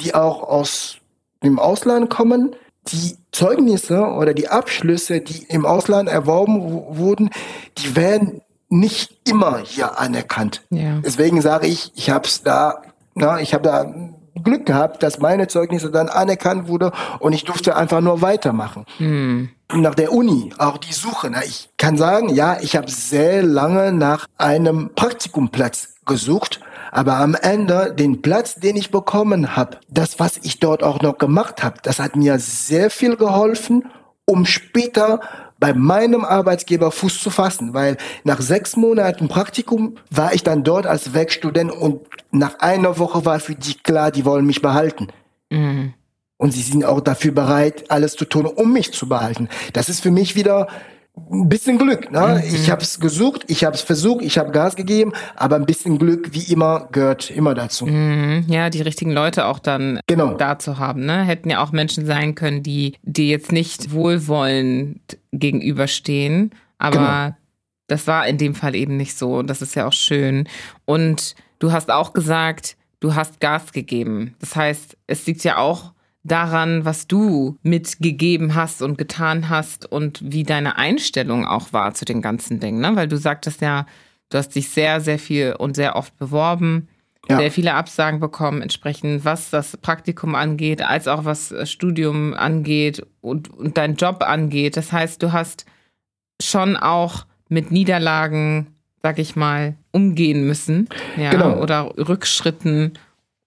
die auch aus dem Ausland kommen, die Zeugnisse oder die Abschlüsse, die im Ausland erworben wurden, die werden nicht immer hier anerkannt. Ja. Deswegen sage ich, ich habe es da, na, ich habe da Glück gehabt, dass meine Zeugnisse dann anerkannt wurde und ich durfte einfach nur weitermachen. Hm. nach der Uni, auch die Suche. Na, ich kann sagen, ja, ich habe sehr lange nach einem Praktikumplatz gesucht, aber am Ende den Platz, den ich bekommen habe, das, was ich dort auch noch gemacht habe, das hat mir sehr viel geholfen, um später bei meinem Arbeitgeber Fuß zu fassen, weil nach sechs Monaten Praktikum war ich dann dort als Werkstudent und nach einer Woche war für die klar, die wollen mich behalten. Mhm. Und sie sind auch dafür bereit, alles zu tun, um mich zu behalten. Das ist für mich wieder ein bisschen Glück. Ne? Mhm. Ich habe es gesucht, ich habe es versucht, ich habe Gas gegeben, aber ein bisschen Glück, wie immer, gehört immer dazu. Mhm. Ja, die richtigen Leute auch dann genau. da zu haben. Ne? Hätten ja auch Menschen sein können, die dir jetzt nicht wohlwollend gegenüberstehen, aber genau. das war in dem Fall eben nicht so. Und das ist ja auch schön. Und du hast auch gesagt, du hast Gas gegeben. Das heißt, es liegt ja auch daran, was du mitgegeben hast und getan hast und wie deine Einstellung auch war zu den ganzen Dingen. Ne? Weil du sagtest ja, du hast dich sehr, sehr viel und sehr oft beworben, ja. sehr viele Absagen bekommen, entsprechend was das Praktikum angeht, als auch was Studium angeht und, und dein Job angeht. Das heißt, du hast schon auch mit Niederlagen, sag ich mal, umgehen müssen. Ja, genau. oder Rückschritten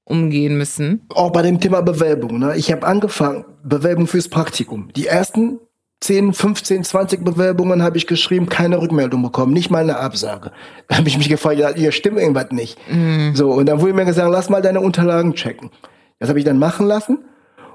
umgehen müssen? Auch bei dem Thema Bewerbung. Ne? Ich habe angefangen, Bewerbung fürs Praktikum. Die ersten 10, 15, 20 Bewerbungen habe ich geschrieben, keine Rückmeldung bekommen, nicht mal eine Absage. Da habe ich mich gefragt, ja, hier stimmt irgendwas nicht. Mm. So, und dann wurde mir gesagt, lass mal deine Unterlagen checken. Das habe ich dann machen lassen.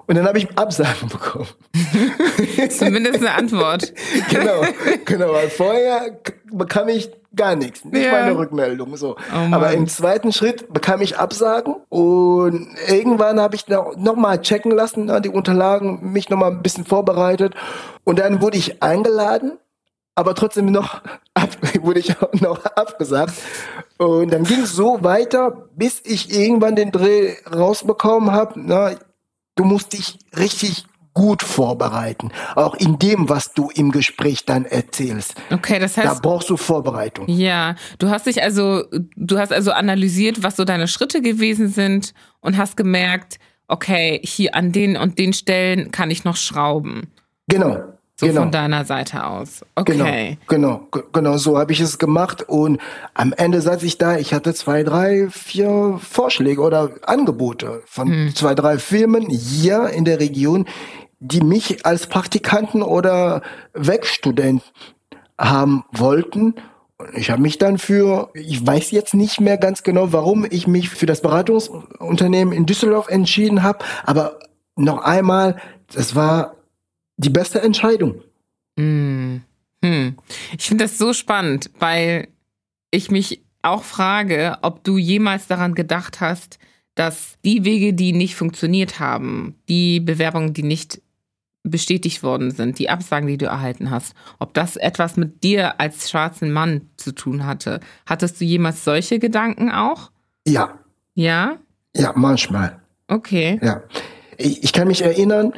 Und dann habe ich Absagen bekommen. Zumindest eine Antwort. genau, genau. Weil vorher bekam ich gar nichts, nicht ja. meine Rückmeldung. So. Oh Aber im zweiten Schritt bekam ich Absagen und irgendwann habe ich noch, noch mal checken lassen, ne, die Unterlagen, mich noch mal ein bisschen vorbereitet und dann wurde ich eingeladen. Aber trotzdem noch ab, wurde ich noch abgesagt. Und dann ging es so weiter, bis ich irgendwann den Dreh rausbekommen habe. Ne, du musst dich richtig gut vorbereiten. Auch in dem, was du im Gespräch dann erzählst. Okay, das heißt. Da brauchst du Vorbereitung. Ja, du hast dich also, du hast also analysiert, was so deine Schritte gewesen sind und hast gemerkt, okay, hier an den und den Stellen kann ich noch schrauben. Genau. So genau. von deiner Seite aus. Okay. Genau, genau, genau so habe ich es gemacht. Und am Ende saß ich da, ich hatte zwei, drei, vier Vorschläge oder Angebote von hm. zwei, drei Firmen hier in der Region, die mich als Praktikanten oder Werkstudent haben wollten. Ich habe mich dann für, ich weiß jetzt nicht mehr ganz genau, warum ich mich für das Beratungsunternehmen in Düsseldorf entschieden habe, aber noch einmal, das war die beste Entscheidung. Hm. Hm. Ich finde das so spannend, weil ich mich auch frage, ob du jemals daran gedacht hast, dass die Wege, die nicht funktioniert haben, die Bewerbungen, die nicht bestätigt worden sind, die Absagen, die du erhalten hast, ob das etwas mit dir als schwarzen Mann zu tun hatte. Hattest du jemals solche Gedanken auch? Ja. Ja? Ja, manchmal. Okay. Ja. Ich, ich kann mich erinnern,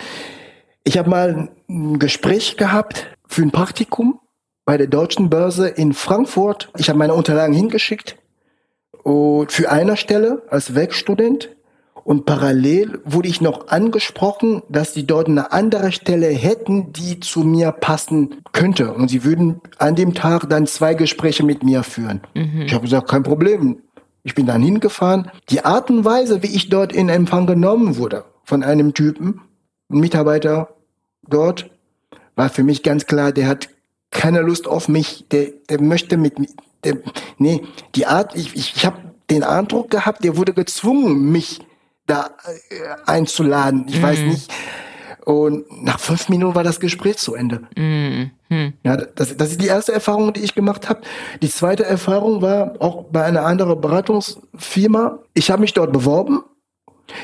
ich habe mal ein Gespräch gehabt für ein Praktikum bei der Deutschen Börse in Frankfurt. Ich habe meine Unterlagen hingeschickt und für eine Stelle als Werkstudent und parallel wurde ich noch angesprochen, dass die dort eine andere Stelle hätten, die zu mir passen könnte. Und sie würden an dem Tag dann zwei Gespräche mit mir führen. Mhm. Ich habe gesagt, kein Problem. Ich bin dann hingefahren. Die Art und Weise, wie ich dort in Empfang genommen wurde von einem Typen, ein Mitarbeiter dort, war für mich ganz klar, der hat keine Lust auf mich, der, der möchte mit mir, nee, die Art, ich, ich, ich habe den Eindruck gehabt, der wurde gezwungen, mich da äh, einzuladen. Ich mm. weiß mhm. nicht. Und nach fünf Minuten war das Gespräch zu Ende. Mm. Ja, das, das ist die erste Erfahrung, die ich gemacht habe. Die zweite Erfahrung war auch bei einer anderen Beratungsfirma. Ich habe mich dort beworben.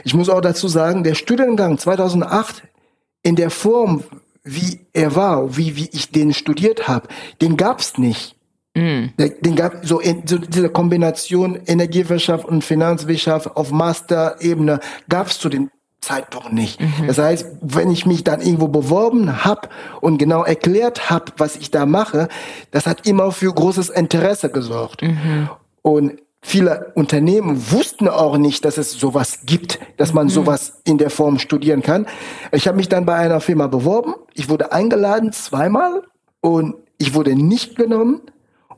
Ich muss auch dazu sagen, der Studiengang 2008 in der Form, wie er war, wie, wie ich den studiert habe, den gab's nicht. Mm. Den gab so, in, so diese Kombination Energiewirtschaft und Finanzwirtschaft auf Master-Ebene gab es zu dem Zeitpunkt nicht. Mhm. Das heißt, wenn ich mich dann irgendwo beworben habe und genau erklärt habe, was ich da mache, das hat immer für großes Interesse gesorgt. Mhm. Und viele Unternehmen wussten auch nicht, dass es sowas gibt, dass man mhm. sowas in der Form studieren kann. Ich habe mich dann bei einer Firma beworben. Ich wurde eingeladen zweimal und ich wurde nicht genommen.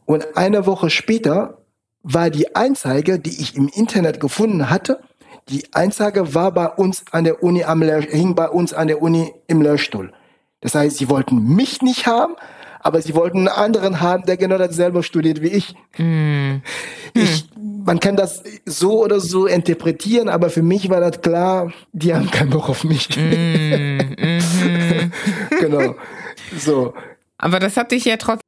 Und eine Woche später war die Einzeige, die ich im Internet gefunden hatte, die Einzeige war bei uns an der Uni am hing bei uns an der Uni im Lehrstuhl. Das heißt, sie wollten mich nicht haben, aber sie wollten einen anderen haben, der genau dasselbe studiert wie ich. Mm. ich man kann das so oder so interpretieren, aber für mich war das klar, die haben keinen Bock auf mich. Mm, mm genau. So. Aber das hat dich ja trotzdem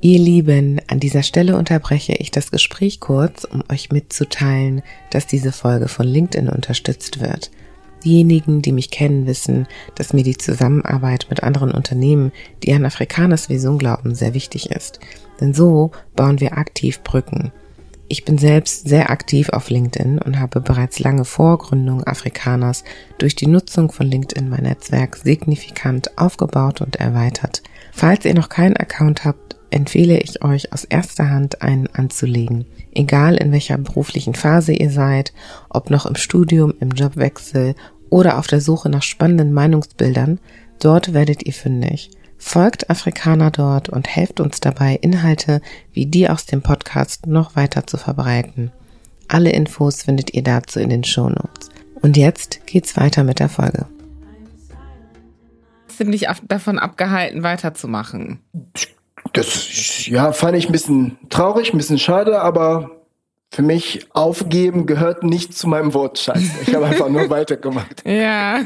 Ihr Lieben, an dieser Stelle unterbreche ich das Gespräch kurz, um euch mitzuteilen, dass diese Folge von LinkedIn unterstützt wird. Diejenigen, die mich kennen, wissen, dass mir die Zusammenarbeit mit anderen Unternehmen, die an Afrikaners Vision glauben, sehr wichtig ist. Denn so bauen wir aktiv Brücken. Ich bin selbst sehr aktiv auf LinkedIn und habe bereits lange vor Gründung Afrikaners durch die Nutzung von LinkedIn mein Netzwerk signifikant aufgebaut und erweitert. Falls ihr noch keinen Account habt, empfehle ich euch aus erster Hand einen anzulegen. Egal in welcher beruflichen Phase ihr seid, ob noch im Studium, im Jobwechsel oder auf der Suche nach spannenden Meinungsbildern, dort werdet ihr fündig. Folgt Afrikaner dort und helft uns dabei, Inhalte wie die aus dem Podcast noch weiter zu verbreiten. Alle Infos findet ihr dazu in den Show Notes. Und jetzt geht's weiter mit der Folge. Ziemlich davon abgehalten, weiterzumachen. Das ja, fand ich ein bisschen traurig, ein bisschen schade, aber für mich aufgeben gehört nicht zu meinem Wortschatz. Ich habe einfach nur weitergemacht. Ja,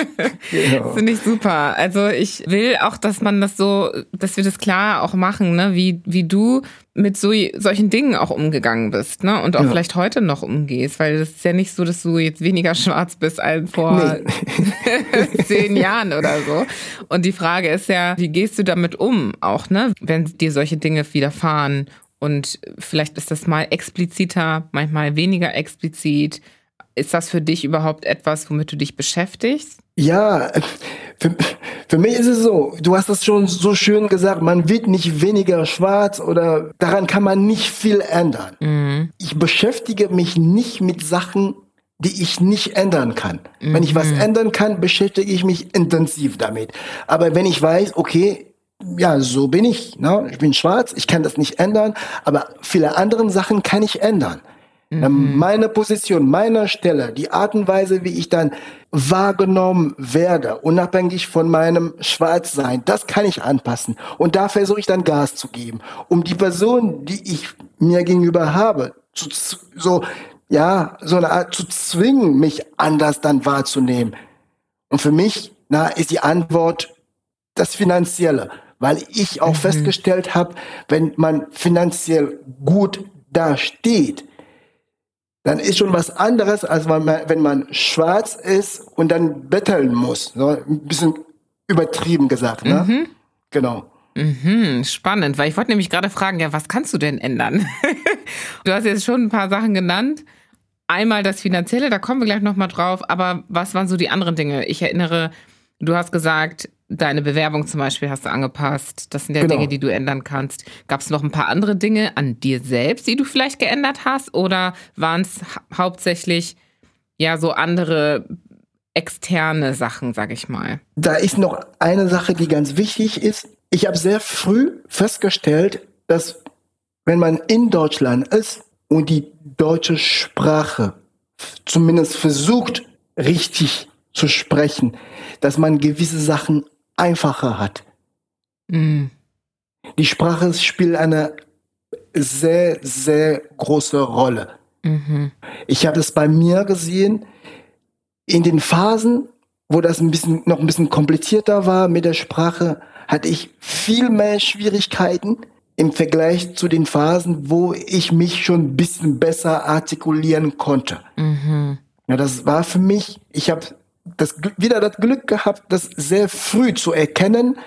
genau. finde ich super. Also ich will auch, dass man das so, dass wir das klar auch machen, ne? wie, wie du mit so, solchen Dingen auch umgegangen bist, ne? Und auch ja. vielleicht heute noch umgehst, weil das ist ja nicht so, dass du jetzt weniger schwarz bist als vor nee. zehn Jahren oder so. Und die Frage ist ja, wie gehst du damit um, auch, ne? Wenn dir solche Dinge widerfahren und vielleicht ist das mal expliziter, manchmal weniger explizit. Ist das für dich überhaupt etwas, womit du dich beschäftigst? Ja, für, für mich ist es so, du hast das schon so schön gesagt, man wird nicht weniger schwarz oder daran kann man nicht viel ändern. Mhm. Ich beschäftige mich nicht mit Sachen, die ich nicht ändern kann. Mhm. Wenn ich was mhm. ändern kann, beschäftige ich mich intensiv damit. Aber wenn ich weiß, okay, ja, so bin ich. Ne? Ich bin schwarz, ich kann das nicht ändern, aber viele andere Sachen kann ich ändern. Mhm. Meine Position, meine Stelle, die Art und Weise, wie ich dann wahrgenommen werde, unabhängig von meinem Schwarzsein, das kann ich anpassen. Und da versuche ich dann Gas zu geben, um die Person, die ich mir gegenüber habe, zu, so, ja, so eine Art zu zwingen, mich anders dann wahrzunehmen. Und für mich, na, ist die Antwort das Finanzielle weil ich auch mhm. festgestellt habe, wenn man finanziell gut dasteht, dann ist schon was anderes, als wenn man schwarz ist und dann betteln muss. So, ein bisschen übertrieben gesagt. Ne? Mhm. Genau. Mhm, spannend, weil ich wollte nämlich gerade fragen, ja, was kannst du denn ändern? du hast jetzt schon ein paar Sachen genannt. Einmal das Finanzielle, da kommen wir gleich nochmal drauf, aber was waren so die anderen Dinge? Ich erinnere, du hast gesagt, Deine Bewerbung zum Beispiel hast du angepasst. Das sind ja genau. Dinge, die du ändern kannst. Gab es noch ein paar andere Dinge an dir selbst, die du vielleicht geändert hast? Oder waren es hauptsächlich ja so andere externe Sachen, sag ich mal? Da ist noch eine Sache, die ganz wichtig ist. Ich habe sehr früh festgestellt, dass wenn man in Deutschland ist und die deutsche Sprache zumindest versucht richtig zu sprechen, dass man gewisse Sachen einfacher hat. Mhm. Die Sprache spielt eine sehr, sehr große Rolle. Mhm. Ich habe es bei mir gesehen, in den Phasen, wo das ein bisschen, noch ein bisschen komplizierter war mit der Sprache, hatte ich viel mehr Schwierigkeiten im Vergleich zu den Phasen, wo ich mich schon ein bisschen besser artikulieren konnte. Mhm. Ja, das war für mich, ich habe das, wieder das Glück gehabt, das sehr früh zu erkennen,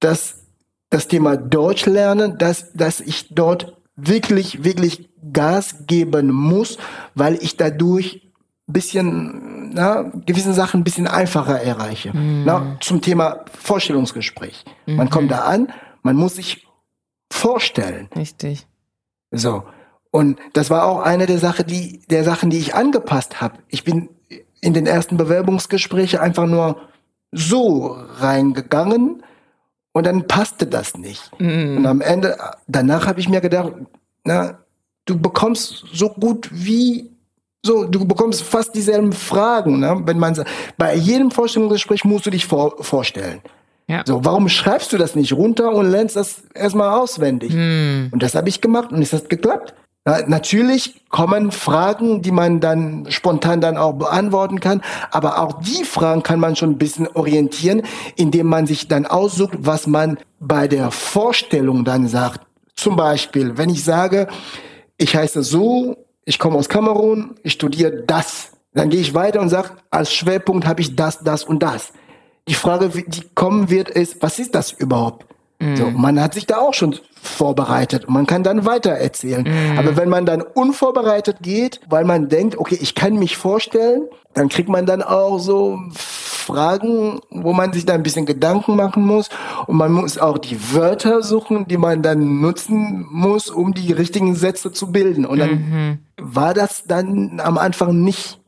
dass das Thema Deutsch lernen, dass, dass ich dort wirklich, wirklich Gas geben muss, weil ich dadurch bisschen, na, gewissen Sachen ein bisschen einfacher erreiche. Mhm. Na, zum Thema Vorstellungsgespräch. Mhm. Man kommt da an, man muss sich vorstellen. Richtig. So. Und das war auch eine der Sachen, die, der Sachen, die ich angepasst habe. Ich bin in den ersten Bewerbungsgesprächen einfach nur so reingegangen und dann passte das nicht. Mm. Und am Ende, danach habe ich mir gedacht, na, du bekommst so gut wie so, du bekommst fast dieselben Fragen, ne? Wenn man bei jedem Vorstellungsgespräch musst du dich vor, vorstellen. Ja. So, warum schreibst du das nicht runter und lernst das erstmal auswendig? Mm. Und das habe ich gemacht und es hat geklappt. Na, natürlich kommen Fragen, die man dann spontan dann auch beantworten kann, aber auch die Fragen kann man schon ein bisschen orientieren, indem man sich dann aussucht, was man bei der Vorstellung dann sagt. Zum Beispiel, wenn ich sage, ich heiße so, ich komme aus Kamerun, ich studiere das, dann gehe ich weiter und sage, als Schwerpunkt habe ich das, das und das. Die Frage, die kommen wird, ist, was ist das überhaupt? Mhm. So, man hat sich da auch schon vorbereitet. Man kann dann weiter erzählen. Mhm. Aber wenn man dann unvorbereitet geht, weil man denkt, okay, ich kann mich vorstellen, dann kriegt man dann auch so Fragen, wo man sich da ein bisschen Gedanken machen muss. Und man muss auch die Wörter suchen, die man dann nutzen muss, um die richtigen Sätze zu bilden. Und dann mhm. war das dann am Anfang nicht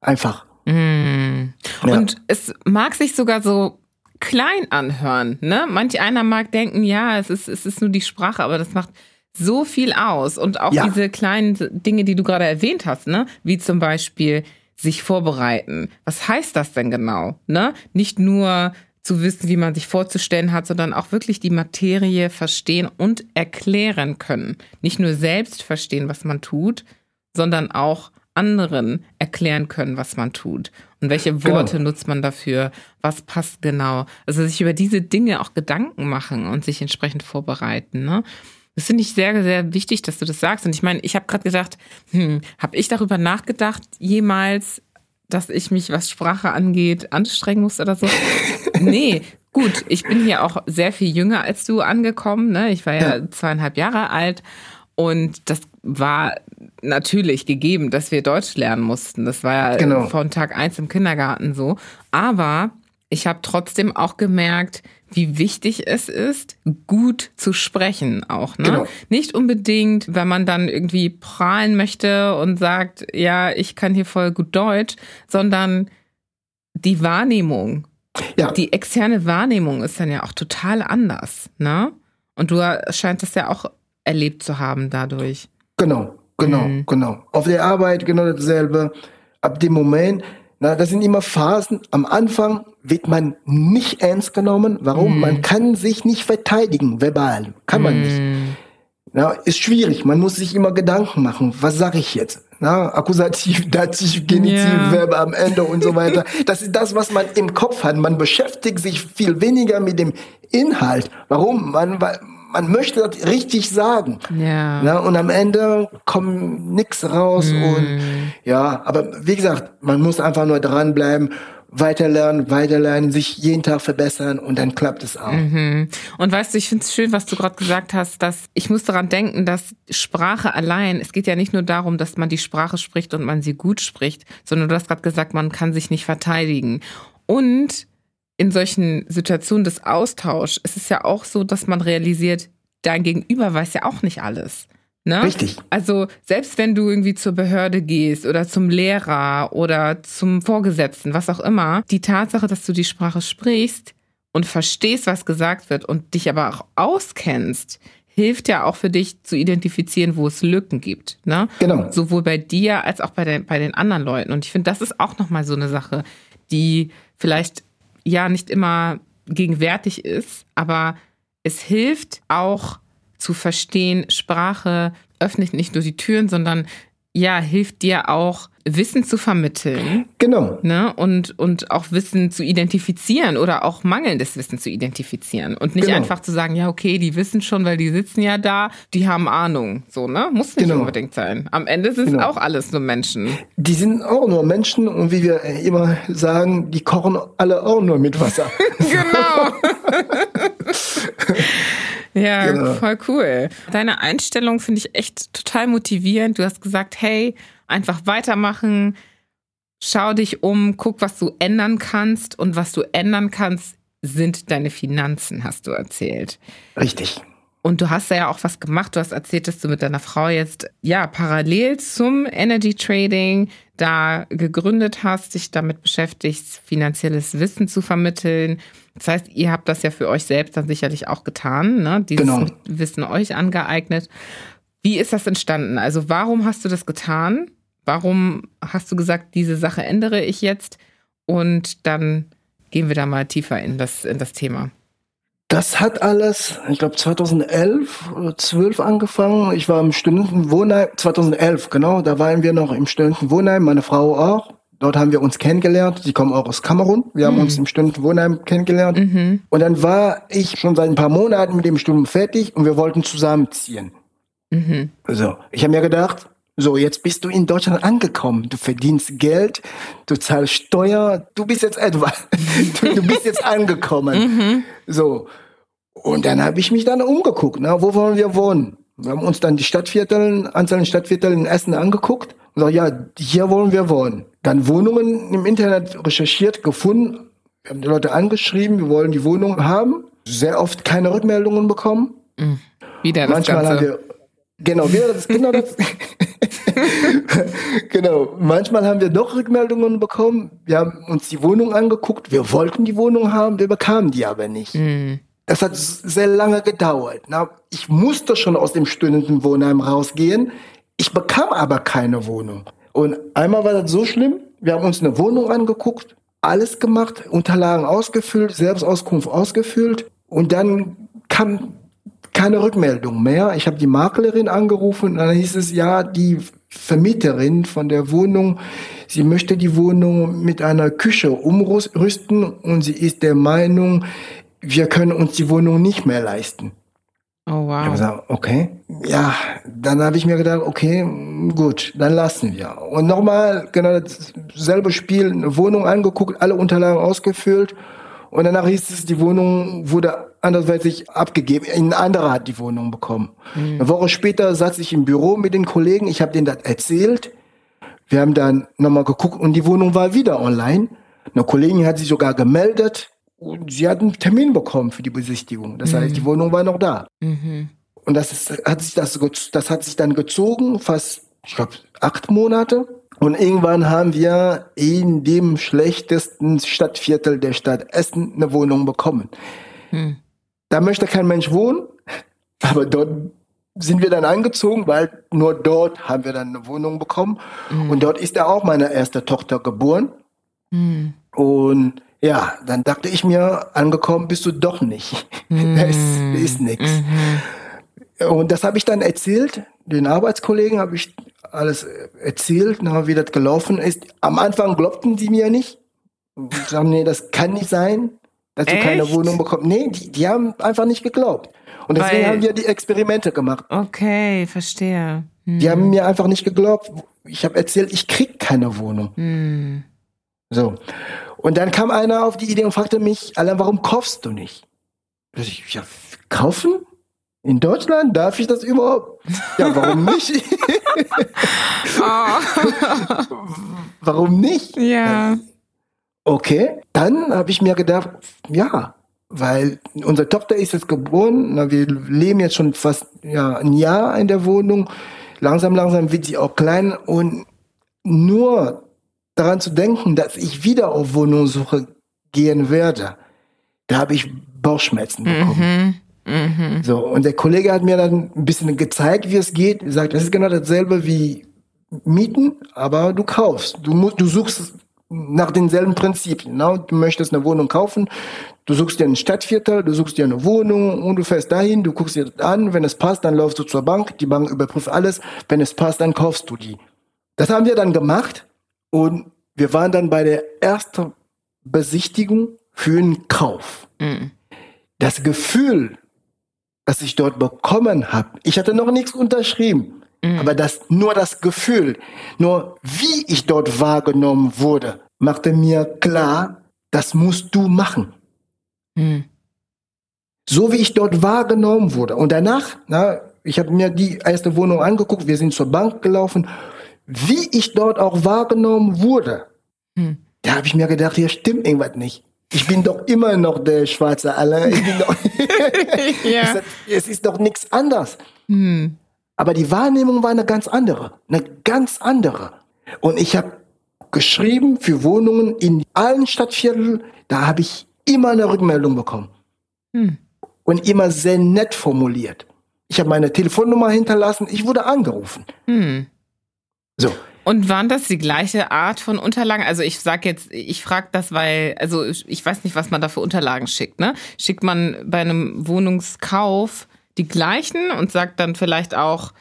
einfach. Mhm. Ja. Und es mag sich sogar so klein anhören. Ne? Manch einer mag denken, ja, es ist, es ist nur die Sprache, aber das macht so viel aus. Und auch ja. diese kleinen Dinge, die du gerade erwähnt hast, ne? wie zum Beispiel sich vorbereiten. Was heißt das denn genau? Ne? Nicht nur zu wissen, wie man sich vorzustellen hat, sondern auch wirklich die Materie verstehen und erklären können. Nicht nur selbst verstehen, was man tut, sondern auch anderen erklären können, was man tut. Und welche genau. Worte genau. nutzt man dafür? Was passt genau? Also sich über diese Dinge auch Gedanken machen und sich entsprechend vorbereiten. Ne? Das finde ich sehr, sehr wichtig, dass du das sagst. Und ich meine, ich habe gerade gedacht, hm, habe ich darüber nachgedacht, jemals, dass ich mich, was Sprache angeht, anstrengen muss oder so? nee, gut, ich bin hier auch sehr viel jünger als du angekommen. Ne? Ich war ja, ja. zweieinhalb Jahre alt. Und das war natürlich gegeben, dass wir Deutsch lernen mussten. Das war ja genau. von Tag eins im Kindergarten so. Aber ich habe trotzdem auch gemerkt, wie wichtig es ist, gut zu sprechen auch. Ne? Genau. Nicht unbedingt, wenn man dann irgendwie prahlen möchte und sagt, ja, ich kann hier voll gut Deutsch, sondern die Wahrnehmung. Ja. Die externe Wahrnehmung ist dann ja auch total anders. Ne? Und du scheinst das ja auch erlebt zu haben dadurch. Genau, genau, mhm. genau. Auf der Arbeit genau dasselbe. Ab dem Moment, na, das sind immer Phasen. Am Anfang wird man nicht ernst genommen. Warum? Mhm. Man kann sich nicht verteidigen, verbal. Kann man mhm. nicht. Na, ist schwierig. Man muss sich immer Gedanken machen. Was sage ich jetzt? Na, Akkusativ, Dativ, Genitiv, yeah. Verbe am Ende und so weiter. Das ist das, was man im Kopf hat. Man beschäftigt sich viel weniger mit dem Inhalt. Warum? Man, man möchte das richtig sagen. Ja. ja und am Ende kommt nichts raus mm. und ja, aber wie gesagt, man muss einfach nur dranbleiben weiterlernen, weiterlernen, sich jeden Tag verbessern und dann klappt es auch. Mhm. Und weißt du, ich finde es schön, was du gerade gesagt hast, dass ich muss daran denken, dass Sprache allein, es geht ja nicht nur darum, dass man die Sprache spricht und man sie gut spricht, sondern du hast gerade gesagt, man kann sich nicht verteidigen. Und in solchen Situationen des Austauschs ist es ja auch so, dass man realisiert, dein Gegenüber weiß ja auch nicht alles. Ne? Richtig. Also selbst wenn du irgendwie zur Behörde gehst oder zum Lehrer oder zum Vorgesetzten, was auch immer, die Tatsache, dass du die Sprache sprichst und verstehst, was gesagt wird und dich aber auch auskennst, hilft ja auch für dich zu identifizieren, wo es Lücken gibt. Ne? Genau. Sowohl bei dir als auch bei den, bei den anderen Leuten. Und ich finde, das ist auch nochmal so eine Sache, die vielleicht ja nicht immer gegenwärtig ist, aber es hilft auch zu verstehen, Sprache öffnet nicht nur die Türen, sondern ja, hilft dir auch, Wissen zu vermitteln. Genau. Ne? Und, und auch Wissen zu identifizieren oder auch mangelndes Wissen zu identifizieren. Und nicht genau. einfach zu sagen, ja, okay, die wissen schon, weil die sitzen ja da, die haben Ahnung. So, ne? Muss nicht genau. unbedingt sein. Am Ende sind genau. es auch alles nur Menschen. Die sind auch nur Menschen und wie wir immer sagen, die kochen alle auch nur mit Wasser. genau. Ja, genau. voll cool. Deine Einstellung finde ich echt total motivierend. Du hast gesagt, hey, einfach weitermachen, schau dich um, guck, was du ändern kannst. Und was du ändern kannst, sind deine Finanzen, hast du erzählt. Richtig. Und du hast ja auch was gemacht. Du hast erzählt, dass du mit deiner Frau jetzt ja parallel zum Energy Trading da gegründet hast, dich damit beschäftigst, finanzielles Wissen zu vermitteln. Das heißt, ihr habt das ja für euch selbst dann sicherlich auch getan, ne? Dieses Genau. Wissen euch angeeignet. Wie ist das entstanden? Also warum hast du das getan? Warum hast du gesagt, diese Sache ändere ich jetzt? Und dann gehen wir da mal tiefer in das, in das Thema. Das hat alles, ich glaube 2011 oder 12 angefangen. Ich war im Studentenwohnheim, 2011, genau, da waren wir noch im Studentenwohnheim, meine Frau auch. Dort haben wir uns kennengelernt. Sie kommen auch aus Kamerun. Wir haben uns im Studentenwohnheim kennengelernt. Und dann war ich schon seit ein paar Monaten mit dem Studium fertig und wir wollten zusammenziehen. So, ich habe mir gedacht, so, jetzt bist du in Deutschland angekommen. Du verdienst Geld, du zahlst Steuer, du bist jetzt etwa, du, du bist jetzt angekommen. So. Und dann habe ich mich dann umgeguckt, na, wo wollen wir wohnen? Wir haben uns dann die Stadtviertel, einzelnen Stadtviertel in Essen angeguckt gesagt, ja, hier wollen wir wohnen. Dann Wohnungen im Internet recherchiert, gefunden, wir haben die Leute angeschrieben, wir wollen die Wohnung haben. Sehr oft keine Rückmeldungen bekommen. Wieder das Manchmal Ganze. haben wir genau, wieder das, genau das. genau. Manchmal haben wir doch Rückmeldungen bekommen. Wir haben uns die Wohnung angeguckt. Wir wollten die Wohnung haben, wir bekamen die aber nicht. Das hat sehr lange gedauert. Na, ich musste schon aus dem Studentenwohnheim rausgehen. Ich bekam aber keine Wohnung. Und einmal war das so schlimm. Wir haben uns eine Wohnung angeguckt, alles gemacht, Unterlagen ausgefüllt, Selbstauskunft ausgefüllt. Und dann kam keine Rückmeldung mehr. Ich habe die Maklerin angerufen und dann hieß es, ja, die Vermieterin von der Wohnung, sie möchte die Wohnung mit einer Küche umrüsten und sie ist der Meinung, wir können uns die Wohnung nicht mehr leisten. Oh, Ich wow. gesagt, okay. Ja, dann habe ich mir gedacht, okay, gut, dann lassen wir. Und nochmal, genau dasselbe Spiel, eine Wohnung angeguckt, alle Unterlagen ausgefüllt. Und danach hieß es, die Wohnung wurde anderweitig abgegeben. Ein anderer hat die Wohnung bekommen. Eine Woche später saß ich im Büro mit den Kollegen, ich habe denen das erzählt. Wir haben dann nochmal geguckt und die Wohnung war wieder online. Eine Kollegin hat sich sogar gemeldet und sie hat einen Termin bekommen für die Besichtigung. Das heißt, die Wohnung war noch da. Und das ist, hat sich das, das hat sich dann gezogen, fast, ich glaube, acht Monate. Und irgendwann haben wir in dem schlechtesten Stadtviertel der Stadt Essen eine Wohnung bekommen. Da möchte kein Mensch wohnen, aber dort sind wir dann eingezogen, weil nur dort haben wir dann eine Wohnung bekommen. Und dort ist ja auch meine erste Tochter geboren. Und ja, dann dachte ich mir, angekommen bist du doch nicht. Das ist nichts. Und das habe ich dann erzählt, den Arbeitskollegen habe ich alles erzählt, na, wie das gelaufen ist. Am Anfang glaubten sie mir nicht. Und sagen, nee, das kann nicht sein, dass du keine Echt? Wohnung bekommst. Nee, die, die haben einfach nicht geglaubt. Und deswegen Weil- haben wir die Experimente gemacht. Okay, verstehe. Hm. Die haben mir einfach nicht geglaubt. Ich habe erzählt, ich krieg keine Wohnung. Hm. So. Und dann kam einer auf die Idee und fragte mich, Alan, warum kaufst du nicht? Ich, ja, kaufen? In Deutschland? Darf ich das überhaupt? Ja, warum nicht? warum nicht? Ja. Okay, dann habe ich mir gedacht, ja, weil unsere Tochter ist jetzt geboren, na, wir leben jetzt schon fast ja, ein Jahr in der Wohnung. Langsam, langsam wird sie auch klein und nur daran zu denken, dass ich wieder auf Wohnungssuche gehen werde, da habe ich Bauchschmerzen bekommen. So, und der Kollege hat mir dann ein bisschen gezeigt, wie es geht. Er sagt, das ist genau dasselbe wie Mieten, aber du kaufst. Du, musst, du suchst nach denselben Prinzipien. Ne? Du möchtest eine Wohnung kaufen, du suchst dir ein Stadtviertel, du suchst dir eine Wohnung und du fährst dahin, du guckst dir das an, wenn es passt, dann läufst du zur Bank, die Bank überprüft alles, wenn es passt, dann kaufst du die. Das haben wir dann gemacht und wir waren dann bei der ersten Besichtigung für einen Kauf. Das Gefühl, das ich dort bekommen habe, ich hatte noch nichts unterschrieben, aber das, nur das Gefühl, nur wie ich dort wahrgenommen wurde, machte mir klar, das musst du machen. So wie ich dort wahrgenommen wurde. Und danach, na, ich habe mir die erste Wohnung angeguckt, wir sind zur Bank gelaufen, wie ich dort auch wahrgenommen wurde. Da habe ich mir gedacht, hier stimmt irgendwas nicht. Ich bin doch immer noch der schwarze Alain. Ich bin doch ja. es, ist doch nichts anders. Hm. Aber die Wahrnehmung war eine ganz andere. Eine ganz andere. Und ich habe geschrieben für Wohnungen in allen Stadtvierteln. Da habe ich immer eine Rückmeldung bekommen. Hm. Und immer sehr nett formuliert. Ich habe meine Telefonnummer hinterlassen. Ich wurde angerufen. Hm. So. Und waren das die gleiche Art von Unterlagen? Also ich sag jetzt, ich frage das, weil, also ich weiß nicht, was man da für Unterlagen schickt. Ne? Schickt man bei einem Wohnungskauf die gleichen und sagt dann vielleicht auch,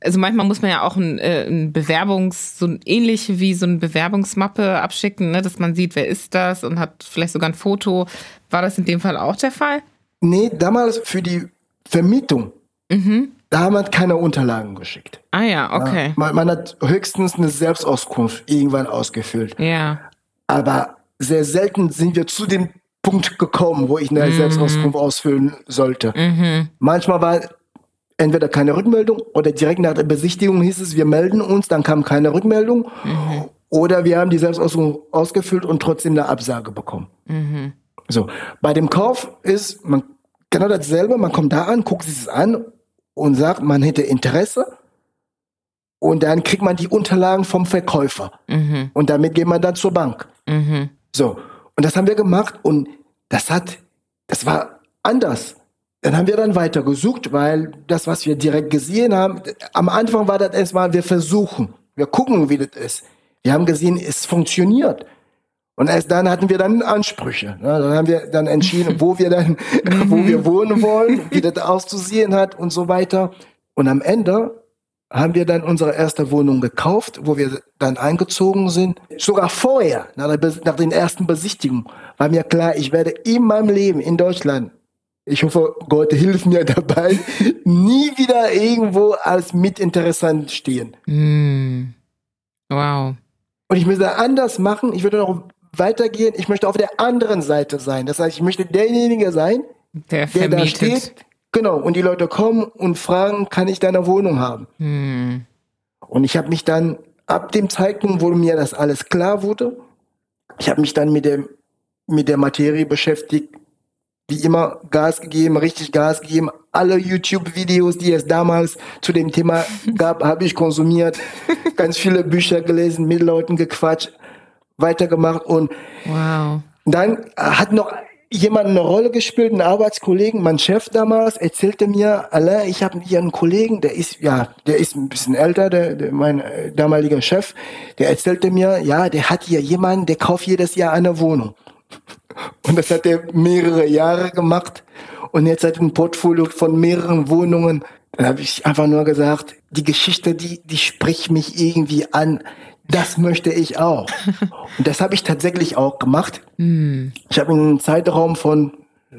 also manchmal muss man ja auch ein, äh, ein Bewerbungs, so ein ähnlich wie so eine Bewerbungsmappe abschicken, ne, dass man sieht, wer ist das und hat vielleicht sogar ein Foto. War das in dem Fall auch der Fall? Nee, damals für die Vermietung. Mhm. Da haben wir keine Unterlagen geschickt. Ah ja, okay. Ja, man, man, hat höchstens eine Selbstauskunft irgendwann ausgefüllt. Ja. Aber sehr selten sind wir zu dem Punkt gekommen, wo ich eine mhm. Selbstauskunft ausfüllen sollte. Mhm. Manchmal war entweder keine Rückmeldung oder direkt nach der Besichtigung hieß es, wir melden uns, dann kam keine Rückmeldung. Mhm. Oder wir haben die Selbstauskunft ausgefüllt und trotzdem eine Absage bekommen. Mhm. So, bei dem Kauf ist man genau dasselbe, man kommt da an, guckt sich es an und sagt, man hätte Interesse. Und dann kriegt man die Unterlagen vom Verkäufer. Mhm. Und damit geht man dann zur Bank. Mhm. So. Und das haben wir gemacht und das hat, das war anders. Dann haben wir dann weiter gesucht, weil das, was wir direkt gesehen haben, am Anfang war das erstmal, wir versuchen, wir gucken, wie das ist. Wir haben gesehen, es funktioniert. Und erst dann hatten wir dann Ansprüche. Ne? Dann haben wir dann entschieden, wo wir dann, wo wir wohnen wollen, wie das auszusehen hat und so weiter. Und am Ende haben wir dann unsere erste Wohnung gekauft, wo wir dann eingezogen sind. Sogar vorher, nach, der, nach den ersten Besichtigungen, war mir klar, ich werde in meinem Leben in Deutschland, ich hoffe, Gott hilft mir dabei, nie wieder irgendwo als Mitinteressant stehen. Mm. Wow. Und ich müsste anders machen. Ich würde noch weitergehen. Ich möchte auf der anderen Seite sein. Das heißt, ich möchte derjenige sein, der, der da steht. Genau. Und die Leute kommen und fragen, kann ich deine Wohnung haben? Hm. Und ich habe mich dann ab dem Zeitpunkt, wo mir das alles klar wurde, ich habe mich dann mit dem mit der Materie beschäftigt, wie immer Gas gegeben, richtig Gas gegeben. Alle YouTube-Videos, die es damals zu dem Thema gab, habe ich konsumiert. Ganz viele Bücher gelesen, mit Leuten gequatscht weitergemacht und wow. dann hat noch jemand eine Rolle gespielt, ein Arbeitskollegen, mein Chef damals erzählte mir, Alain, ich habe hier einen Kollegen, der ist ja, der ist ein bisschen älter, der, der mein äh, damaliger Chef, der erzählte mir, ja, der hat hier jemanden, der kauft jedes Jahr eine Wohnung. Und das hat er mehrere Jahre gemacht und jetzt hat er ein Portfolio von mehreren Wohnungen. Dann habe ich einfach nur gesagt, die Geschichte, die die spricht mich irgendwie an das möchte ich auch. Und das habe ich tatsächlich auch gemacht. Mm. Ich habe in einem Zeitraum von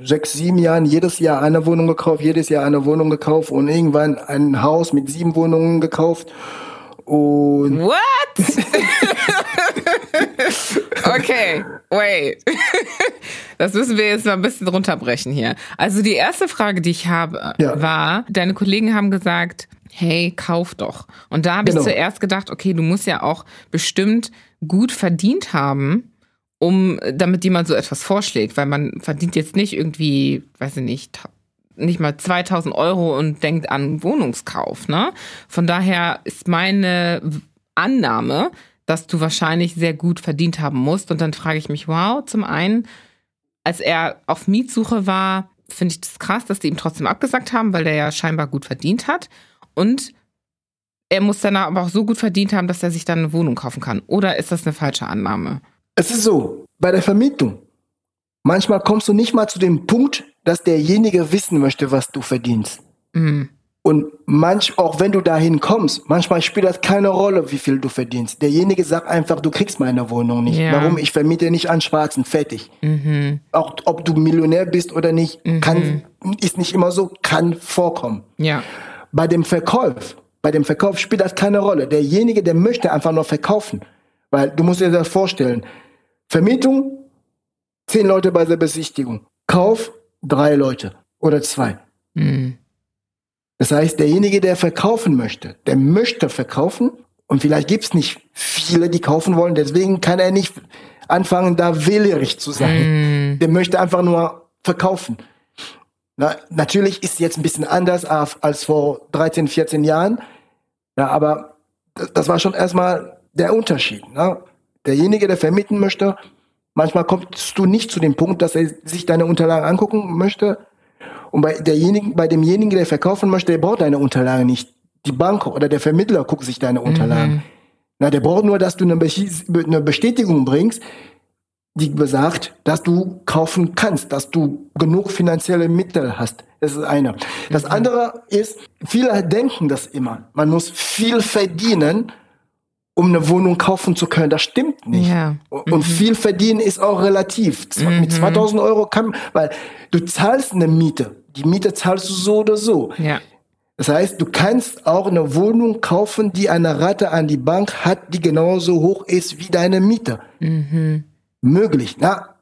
sechs, sieben Jahren jedes Jahr eine Wohnung gekauft, jedes Jahr eine Wohnung gekauft und irgendwann ein Haus mit sieben Wohnungen gekauft. Und What? okay, wait. Das müssen wir jetzt mal ein bisschen runterbrechen hier. Also die erste Frage, die ich habe, ja. war, deine Kollegen haben gesagt, hey, kauf doch. Und da habe genau. ich zuerst gedacht, okay, du musst ja auch bestimmt gut verdient haben, um damit jemand so etwas vorschlägt, weil man verdient jetzt nicht irgendwie, weiß ich nicht, nicht mal 2000 Euro und denkt an Wohnungskauf, ne? Von daher ist meine Annahme, dass du wahrscheinlich sehr gut verdient haben musst. Und dann frage ich mich, wow, zum einen, als er auf Mietsuche war, finde ich das krass, dass die ihm trotzdem abgesagt haben, weil der ja scheinbar gut verdient hat. Und er muss dann aber auch so gut verdient haben, dass er sich dann eine Wohnung kaufen kann. Oder ist das eine falsche Annahme? Es ist so, bei der Vermietung. Manchmal kommst du nicht mal zu dem Punkt, dass derjenige wissen möchte, was du verdienst. Mhm. Und manch, auch wenn du dahin kommst, manchmal spielt das keine Rolle, wie viel du verdienst. Derjenige sagt einfach, du kriegst meine Wohnung nicht. Ja. Warum? Ich vermiete nicht an Schwarzen, fertig. Mhm. Auch ob du Millionär bist oder nicht, mhm. kann, ist nicht immer so, kann vorkommen. Ja. Bei dem Verkauf, bei dem Verkauf spielt das keine Rolle. Derjenige, der möchte einfach nur verkaufen. Weil du musst dir das vorstellen. Vermietung, zehn Leute bei der Besichtigung. Kauf, drei Leute oder zwei. Mhm. Das heißt, derjenige, der verkaufen möchte, der möchte verkaufen und vielleicht gibt's nicht viele, die kaufen wollen, deswegen kann er nicht anfangen, da wählerisch zu sein. Mhm. Der möchte einfach nur verkaufen. Na, natürlich ist jetzt ein bisschen anders als vor 13, 14 Jahren. Ja, aber das war schon erstmal der Unterschied. Ne? Derjenige, der vermieten möchte, manchmal kommst du nicht zu dem Punkt, dass er sich deine Unterlagen angucken möchte. Und bei derjenigen, bei demjenigen, der verkaufen möchte, der braucht deine Unterlagen nicht. Die Bank oder der Vermittler guckt sich deine Unterlagen. Mhm. Na, der braucht nur, dass du eine Bestätigung bringst, die besagt, dass du kaufen kannst, dass du genug finanzielle Mittel hast. Das ist eine. Das mhm. andere ist, viele denken das immer. Man muss viel verdienen, um eine Wohnung kaufen zu können. Das stimmt nicht. Ja. Mhm. Und viel verdienen ist auch relativ. Mhm. Mit 2000 Euro kann, weil du zahlst eine Miete. Die Miete zahlst du so oder so. Ja. Das heißt, du kannst auch eine Wohnung kaufen, die eine Rate an die Bank hat, die genauso hoch ist wie deine Miete. Mhm. Möglich, na,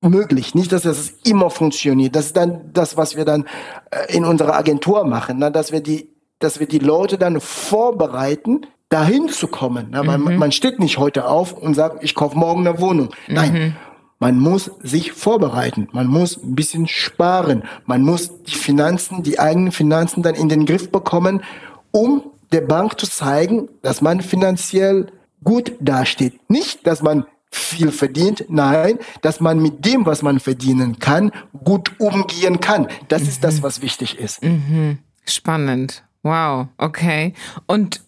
möglich. Nicht, dass das immer funktioniert. Das ist dann das, was wir dann äh, in unserer Agentur machen, na, dass wir die, dass wir die Leute dann vorbereiten, dahin zu kommen. Na, mhm. man, man steht nicht heute auf und sagt, ich kaufe morgen eine Wohnung. Nein. Mhm. Man muss sich vorbereiten. Man muss ein bisschen sparen. Man muss die Finanzen, die eigenen Finanzen dann in den Griff bekommen, um der Bank zu zeigen, dass man finanziell gut dasteht. Nicht, dass man viel verdient, nein, dass man mit dem, was man verdienen kann, gut umgehen kann. Das mhm. ist das, mhm. was wichtig ist. Mhm. Spannend. Wow, okay. Und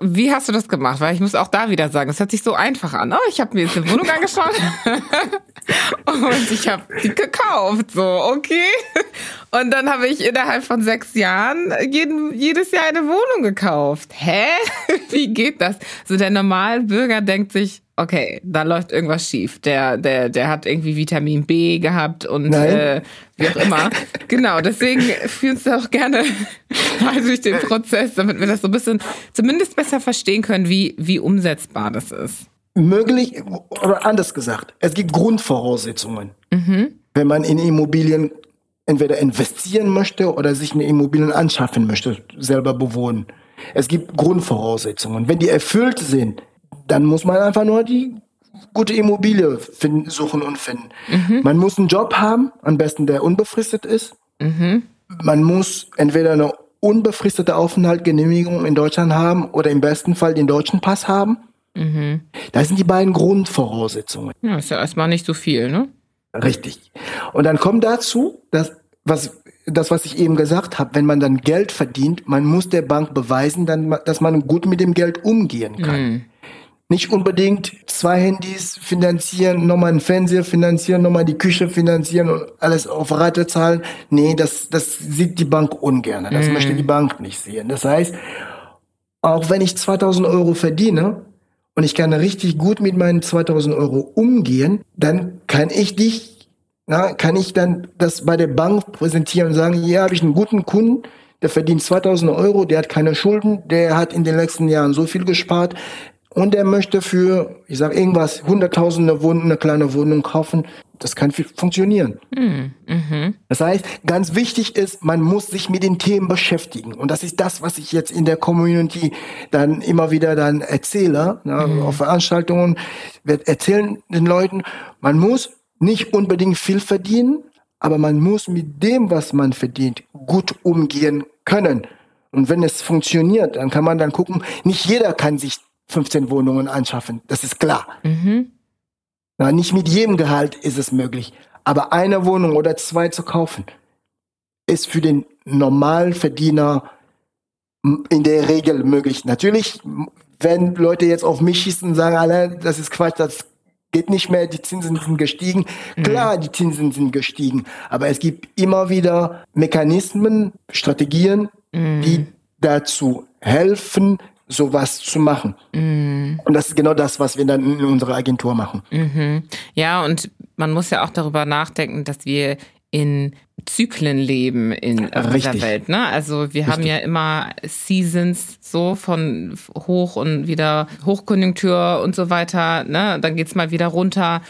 wie hast du das gemacht? Weil ich muss auch da wieder sagen, es hört sich so einfach an. Oh, ich habe mir jetzt eine Wohnung angeschaut und ich habe die gekauft. So, okay. Und dann habe ich innerhalb von sechs Jahren jeden, jedes Jahr eine Wohnung gekauft. Hä? Wie geht das? So der normale Bürger denkt sich, okay, da läuft irgendwas schief. Der, der, der hat irgendwie Vitamin B gehabt und äh, wie auch immer. genau, deswegen führen uns auch gerne mal durch den Prozess, damit wir das so ein bisschen zumindest besser verstehen können, wie, wie umsetzbar das ist. Möglich, oder anders gesagt, es gibt Grundvoraussetzungen. Mhm. Wenn man in Immobilien entweder investieren möchte oder sich eine Immobilien anschaffen möchte, selber bewohnen. Es gibt Grundvoraussetzungen. Wenn die erfüllt sind, dann muss man einfach nur die gute Immobilie finden, suchen und finden. Mhm. Man muss einen Job haben, am besten der unbefristet ist. Mhm. Man muss entweder eine unbefristete Aufenthaltsgenehmigung in Deutschland haben oder im besten Fall den deutschen Pass haben. Mhm. Das sind die beiden Grundvoraussetzungen. Ja, ist ja erstmal nicht so viel, ne? Richtig. Und dann kommt dazu, dass was das, was ich eben gesagt habe, wenn man dann Geld verdient, man muss der Bank beweisen, dann, dass man gut mit dem Geld umgehen kann. Mhm nicht unbedingt zwei Handys finanzieren, nochmal einen Fernseher finanzieren, nochmal die Küche finanzieren und alles auf Rate zahlen. Nee, das, das sieht die Bank ungern. Das mm. möchte die Bank nicht sehen. Das heißt, auch wenn ich 2000 Euro verdiene und ich kann richtig gut mit meinen 2000 Euro umgehen, dann kann ich dich, na, kann ich dann das bei der Bank präsentieren und sagen, hier habe ich einen guten Kunden, der verdient 2000 Euro, der hat keine Schulden, der hat in den letzten Jahren so viel gespart, und er möchte für, ich sage irgendwas, hunderttausende Wohnung, eine kleine Wohnung kaufen, das kann funktionieren. Mhm. mhm. Das heißt, ganz wichtig ist, man muss sich mit den Themen beschäftigen. Und das ist das, was ich jetzt in der Community dann immer wieder dann erzähle, ne, mhm. auf Veranstaltungen, wir erzählen den Leuten, man muss nicht unbedingt viel verdienen, aber man muss mit dem, was man verdient, gut umgehen können. Und wenn es funktioniert, dann kann man dann gucken, nicht jeder kann sich 15 Wohnungen anschaffen. Das ist klar. Mhm. Na, nicht mit jedem Gehalt ist es möglich. Aber eine Wohnung oder zwei zu kaufen, ist für den Normalverdiener in der Regel möglich. Natürlich, wenn Leute jetzt auf mich schießen und sagen, alle, das ist Quatsch, das geht nicht mehr, die Zinsen sind gestiegen. Mhm. Klar, die Zinsen sind gestiegen, aber es gibt immer wieder Mechanismen, Strategien, mhm. die dazu helfen, sowas zu machen. Mm. Und das ist genau das, was wir dann in unserer Agentur machen. Mhm. Ja, und man muss ja auch darüber nachdenken, dass wir in Zyklen leben in dieser Welt. Ne? Also wir Richtig. haben ja immer Seasons so von hoch und wieder Hochkonjunktur und so weiter. Ne? Dann geht's mal wieder runter.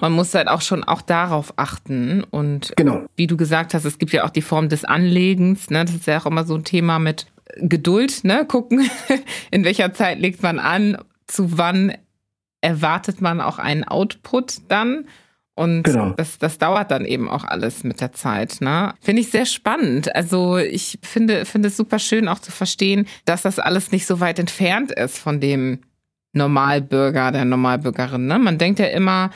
Man muss halt auch schon auch darauf achten. Und genau. wie du gesagt hast, es gibt ja auch die Form des Anlegens. Ne? Das ist ja auch immer so ein Thema mit Geduld, ne? Gucken, in welcher Zeit legt man an, zu wann erwartet man auch einen Output dann. Und genau. das, das dauert dann eben auch alles mit der Zeit. Ne? Finde ich sehr spannend. Also ich finde, finde es super schön auch zu verstehen, dass das alles nicht so weit entfernt ist von dem Normalbürger, der Normalbürgerin. Ne? Man denkt ja immer,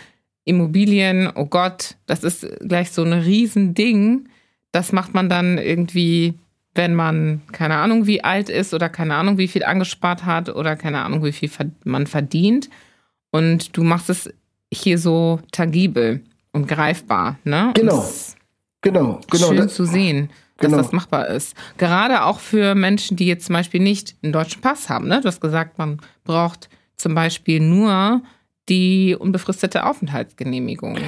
Immobilien, oh Gott, das ist gleich so ein Riesending. Das macht man dann irgendwie, wenn man keine Ahnung wie alt ist oder keine Ahnung wie viel angespart hat oder keine Ahnung wie viel man verdient. Und du machst es hier so tangibel und greifbar, ne? Genau. Genau, genau. Schön zu sehen, dass genau. das machbar ist. Gerade auch für Menschen, die jetzt zum Beispiel nicht einen deutschen Pass haben, ne? Du hast gesagt, man braucht zum Beispiel nur die unbefristete Aufenthaltsgenehmigung.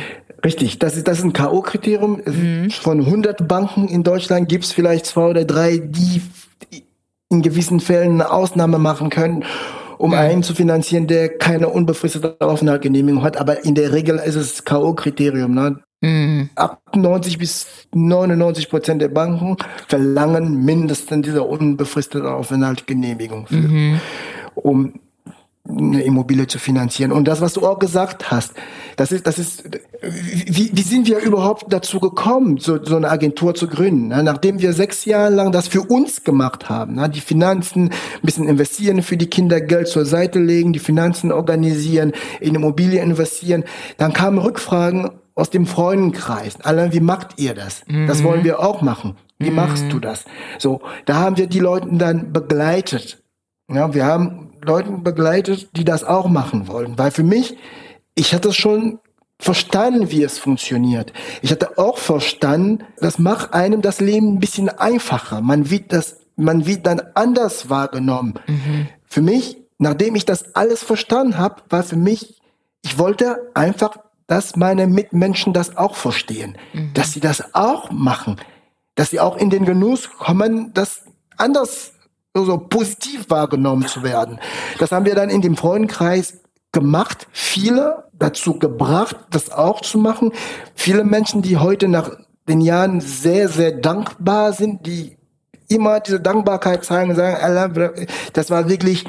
Richtig, das ist, das ist ein K.O.-Kriterium. Mhm. Von 100 Banken in Deutschland gibt es vielleicht zwei oder drei, die in gewissen Fällen eine Ausnahme machen können um einen zu finanzieren, der keine unbefristete Aufenthaltsgenehmigung hat. Aber in der Regel ist es K.O.-Kriterium. Ne? Mhm. 98 bis 99 Prozent der Banken verlangen mindestens diese unbefristete Aufenthaltsgenehmigung, für, mhm. um eine Immobilie zu finanzieren. Und das, was du auch gesagt hast, das ist, das ist, wie, wie sind wir überhaupt dazu gekommen, so, so eine Agentur zu gründen? Ne? Nachdem wir sechs Jahre lang das für uns gemacht haben, ne? die Finanzen ein bisschen investieren für die Kinder, Geld zur Seite legen, die Finanzen organisieren, in Immobilien investieren, dann kamen Rückfragen aus dem Freundenkreis. Alle, wie macht ihr das? Mhm. Das wollen wir auch machen. Wie mhm. machst du das? So, da haben wir die Leute dann begleitet. Ja, wir haben Leuten begleitet, die das auch machen wollen. Weil für mich, ich hatte schon verstanden, wie es funktioniert. Ich hatte auch verstanden, das macht einem das Leben ein bisschen einfacher. Man wird das, man wird dann anders wahrgenommen. Mhm. Für mich, nachdem ich das alles verstanden habe, war für mich, ich wollte einfach, dass meine Mitmenschen das auch verstehen, mhm. dass sie das auch machen, dass sie auch in den Genuss kommen, das anders so positiv wahrgenommen zu werden. Das haben wir dann in dem Freundenkreis gemacht, viele dazu gebracht, das auch zu machen. Viele Menschen, die heute nach den Jahren sehr, sehr dankbar sind, die immer diese Dankbarkeit zeigen und sagen, das war wirklich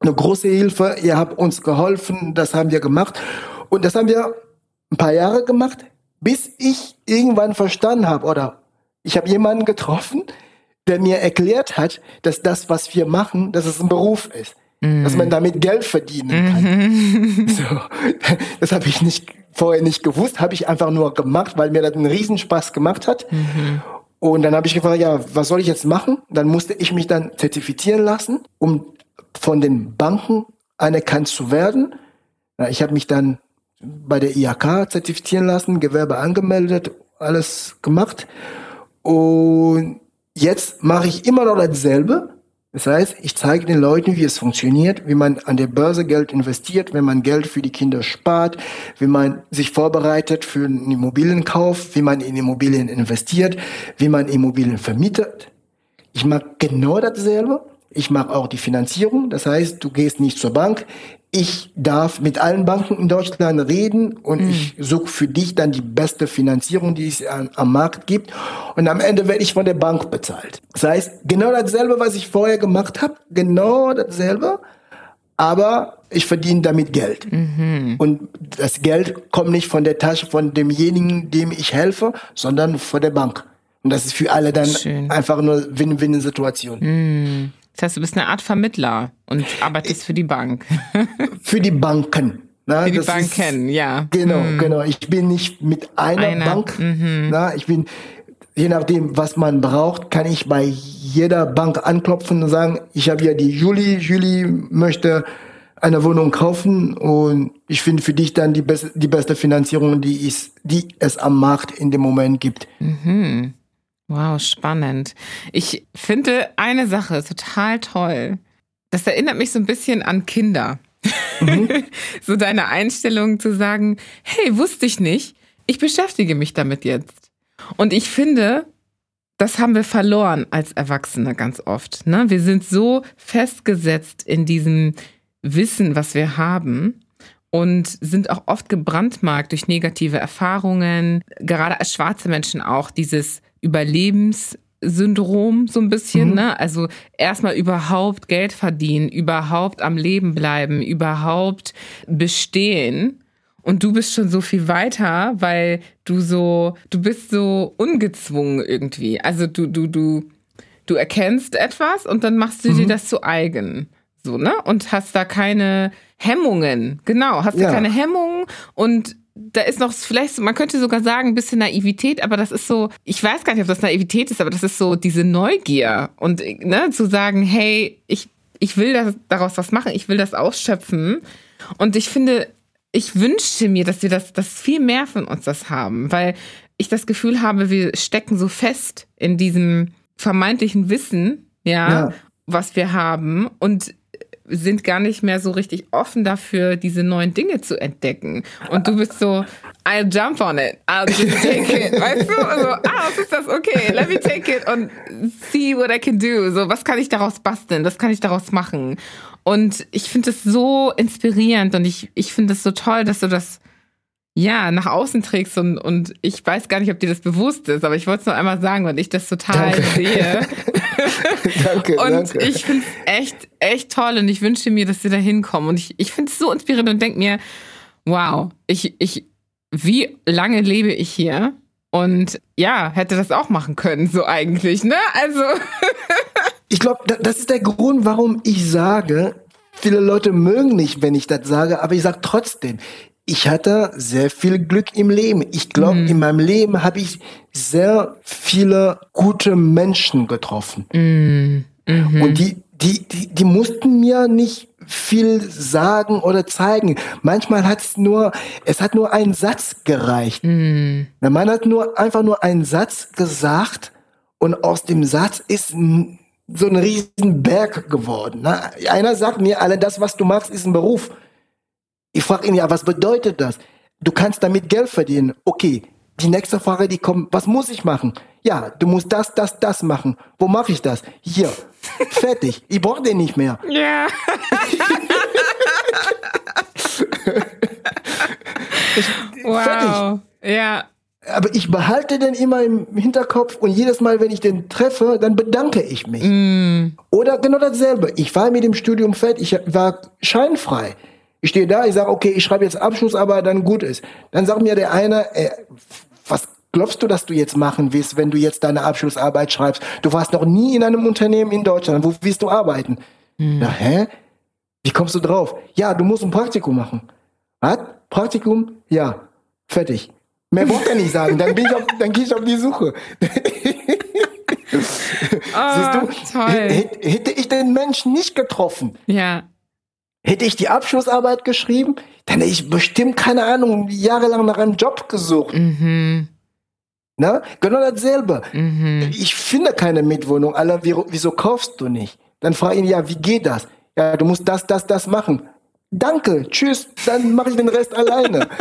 eine große Hilfe, ihr habt uns geholfen, das haben wir gemacht. Und das haben wir ein paar Jahre gemacht, bis ich irgendwann verstanden habe oder ich habe jemanden getroffen, der mir erklärt hat, dass das, was wir machen, dass es ein Beruf ist. Mhm. Dass man damit Geld verdienen kann. Mhm. So, das habe ich nicht vorher nicht gewusst, habe ich einfach nur gemacht, weil mir das einen Riesenspaß gemacht hat. Mhm. Und dann habe ich gefragt, ja, was soll ich jetzt machen? Dann musste ich mich dann zertifizieren lassen, um von den Banken anerkannt zu werden. Ich habe mich dann bei der IHK zertifizieren lassen, Gewerbe angemeldet, alles gemacht. Und Jetzt mache ich immer noch dasselbe. Das heißt, ich zeige den Leuten, wie es funktioniert, wie man an der Börse Geld investiert, wenn man Geld für die Kinder spart, wie man sich vorbereitet für einen Immobilienkauf, wie man in Immobilien investiert, wie man Immobilien vermietet. Ich mache genau dasselbe. Ich mache auch die Finanzierung. Das heißt, du gehst nicht zur Bank ich darf mit allen Banken in Deutschland reden und mhm. ich suche für dich dann die beste Finanzierung, die es am, am, Markt gibt. Und am Ende werde ich von der Bank bezahlt. Das heißt, genau dasselbe, was ich vorher gemacht habe, genau dasselbe, aber ich verdiene damit Geld. Mhm. Und das Geld kommt nicht von der Tasche von demjenigen, dem ich helfe, sondern von der Bank. Und das ist für alle dann Schön. einfach nur Win-Win-Situation. Mhm. Das heißt, du bist eine Art Vermittler und arbeitest für die Bank. für die Banken. Na, für die Banken, ist, ja. Genau, hm. genau. Ich bin nicht mit einer, einer. Bank. Mhm. Na, ich bin, je nachdem, was man braucht, kann ich bei jeder Bank anklopfen und sagen, ich habe ja die Julie, Julie möchte eine Wohnung kaufen und ich finde für dich dann die beste, die beste Finanzierung, die, ist, die es am Markt in dem Moment gibt. Mhm. Wow, spannend. Ich finde eine Sache total toll. Das erinnert mich so ein bisschen an Kinder. Mhm. so deine Einstellung zu sagen, hey, wusste ich nicht, ich beschäftige mich damit jetzt. Und ich finde, das haben wir verloren als Erwachsene ganz oft. Ne? Wir sind so festgesetzt in diesem Wissen, was wir haben und sind auch oft gebrandmarkt durch negative Erfahrungen. Gerade als schwarze Menschen auch dieses Überlebenssyndrom so ein bisschen, mhm. ne? Also erstmal überhaupt Geld verdienen, überhaupt am Leben bleiben, überhaupt bestehen. und du bist schon so viel weiter, weil du so, du bist so ungezwungen irgendwie. Also du, du, du, du erkennst etwas und dann machst du mhm. dir das zu eigen. So, ne? Und hast da keine Hemmungen. Genau, hast ja. da keine Hemmungen und da ist noch vielleicht, man könnte sogar sagen, ein bisschen Naivität, aber das ist so, ich weiß gar nicht, ob das Naivität ist, aber das ist so diese Neugier und ne, zu sagen, hey, ich, ich will das, daraus was machen, ich will das ausschöpfen. Und ich finde, ich wünsche mir, dass wir das, dass viel mehr von uns das haben, weil ich das Gefühl habe, wir stecken so fest in diesem vermeintlichen Wissen, ja, ja. was wir haben und sind gar nicht mehr so richtig offen dafür, diese neuen Dinge zu entdecken. Und du bist so, I'll jump on it, I'll just take it. Weißt du? Also, ah, was ist das? Okay, let me take it und see what I can do. So, was kann ich daraus basteln? Was kann ich daraus machen? Und ich finde es so inspirierend und ich, ich finde es so toll, dass du das ja nach außen trägst und, und ich weiß gar nicht, ob dir das bewusst ist, aber ich wollte es nur einmal sagen, weil ich das total danke. sehe. danke, und danke. ich finde es echt, echt toll und ich wünsche mir, dass wir da hinkommen. Und ich, ich finde es so inspirierend und denke mir, wow, ich, ich, wie lange lebe ich hier? Und ja, hätte das auch machen können, so eigentlich, ne? Also. Ich glaube, das ist der Grund, warum ich sage, viele Leute mögen nicht, wenn ich das sage, aber ich sage trotzdem, ich hatte sehr viel Glück im Leben. Ich glaube, mhm. in meinem Leben habe ich sehr viele gute Menschen getroffen. Mhm. Mhm. Und die, die, die, die mussten mir nicht viel sagen oder zeigen. Manchmal hat es nur, es hat nur ein Satz gereicht. Mhm. Man hat nur einfach nur einen Satz gesagt und aus dem Satz ist so ein riesen Berg geworden. Ne? Einer sagt mir, alle das, was du machst, ist ein Beruf. Ich frage ihn ja, was bedeutet das? Du kannst damit Geld verdienen. Okay, die nächste Frage, die kommt, was muss ich machen? Ja, du musst das, das, das machen. Wo mache ich das? Hier. Fertig. Ich brauche den nicht mehr. Ja. wow. Fertig. Ja aber ich behalte den immer im Hinterkopf und jedes Mal, wenn ich den treffe, dann bedanke ich mich. Mm. Oder genau dasselbe. Ich war mit dem Studium fertig, ich war scheinfrei. Ich stehe da, ich sage, okay, ich schreibe jetzt Abschlussarbeit, dann gut ist. Dann sagt mir der eine, äh, was glaubst du, dass du jetzt machen willst, wenn du jetzt deine Abschlussarbeit schreibst? Du warst noch nie in einem Unternehmen in Deutschland. Wo willst du arbeiten? Mm. Na, hä? Wie kommst du drauf? Ja, du musst ein Praktikum machen. Was? Praktikum? Ja. Fertig. Mehr braucht er nicht sagen. Dann, bin ich auf, dann gehe ich auf die Suche. oh, Siehst du, toll. hätte ich den Menschen nicht getroffen, ja. Hätte ich die Abschlussarbeit geschrieben, dann hätte ich bestimmt, keine Ahnung, jahrelang nach einem Job gesucht. Mhm. Na? Genau dasselbe. Mhm. Ich finde keine Mitwohnung. Alter, wieso kaufst du nicht? Dann frage ich ihn, ja, wie geht das? Ja, du musst das, das, das machen. Danke, tschüss, dann mache ich den Rest alleine.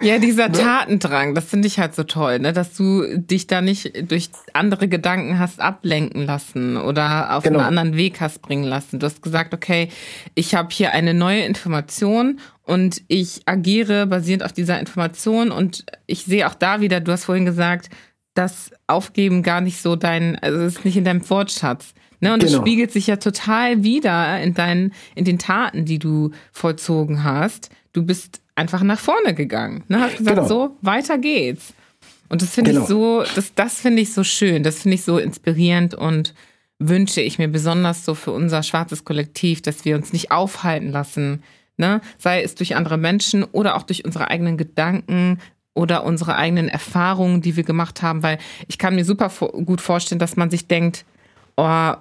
Ja, dieser ne? Tatendrang, das finde ich halt so toll, ne? dass du dich da nicht durch andere Gedanken hast ablenken lassen oder auf genau. einen anderen Weg hast bringen lassen. Du hast gesagt, okay, ich habe hier eine neue Information und ich agiere basierend auf dieser Information und ich sehe auch da wieder, du hast vorhin gesagt, dass Aufgeben gar nicht so dein, also es ist nicht in deinem Wortschatz. Ne, und genau. spiegelt sich ja total wieder in deinen, in den Taten, die du vollzogen hast. Du bist einfach nach vorne gegangen. Ne, hast gesagt, genau. so, weiter geht's. Und das finde genau. ich so, das, das finde ich so schön, das finde ich so inspirierend und wünsche ich mir besonders so für unser schwarzes Kollektiv, dass wir uns nicht aufhalten lassen, ne? sei es durch andere Menschen oder auch durch unsere eigenen Gedanken oder unsere eigenen Erfahrungen, die wir gemacht haben, weil ich kann mir super gut vorstellen, dass man sich denkt, oh,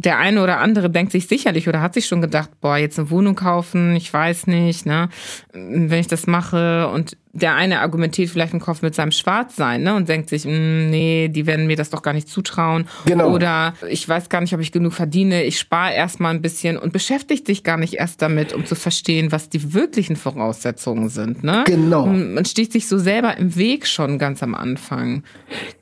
der eine oder andere denkt sich sicherlich oder hat sich schon gedacht, boah, jetzt eine Wohnung kaufen, ich weiß nicht, ne, wenn ich das mache und der eine argumentiert vielleicht im Kopf mit seinem Schwarzsein, ne, und denkt sich, mm, nee, die werden mir das doch gar nicht zutrauen. Genau. Oder ich weiß gar nicht, ob ich genug verdiene, ich spare erstmal ein bisschen und beschäftigt sich gar nicht erst damit, um zu verstehen, was die wirklichen Voraussetzungen sind, ne? Genau. Man steht sich so selber im Weg schon ganz am Anfang.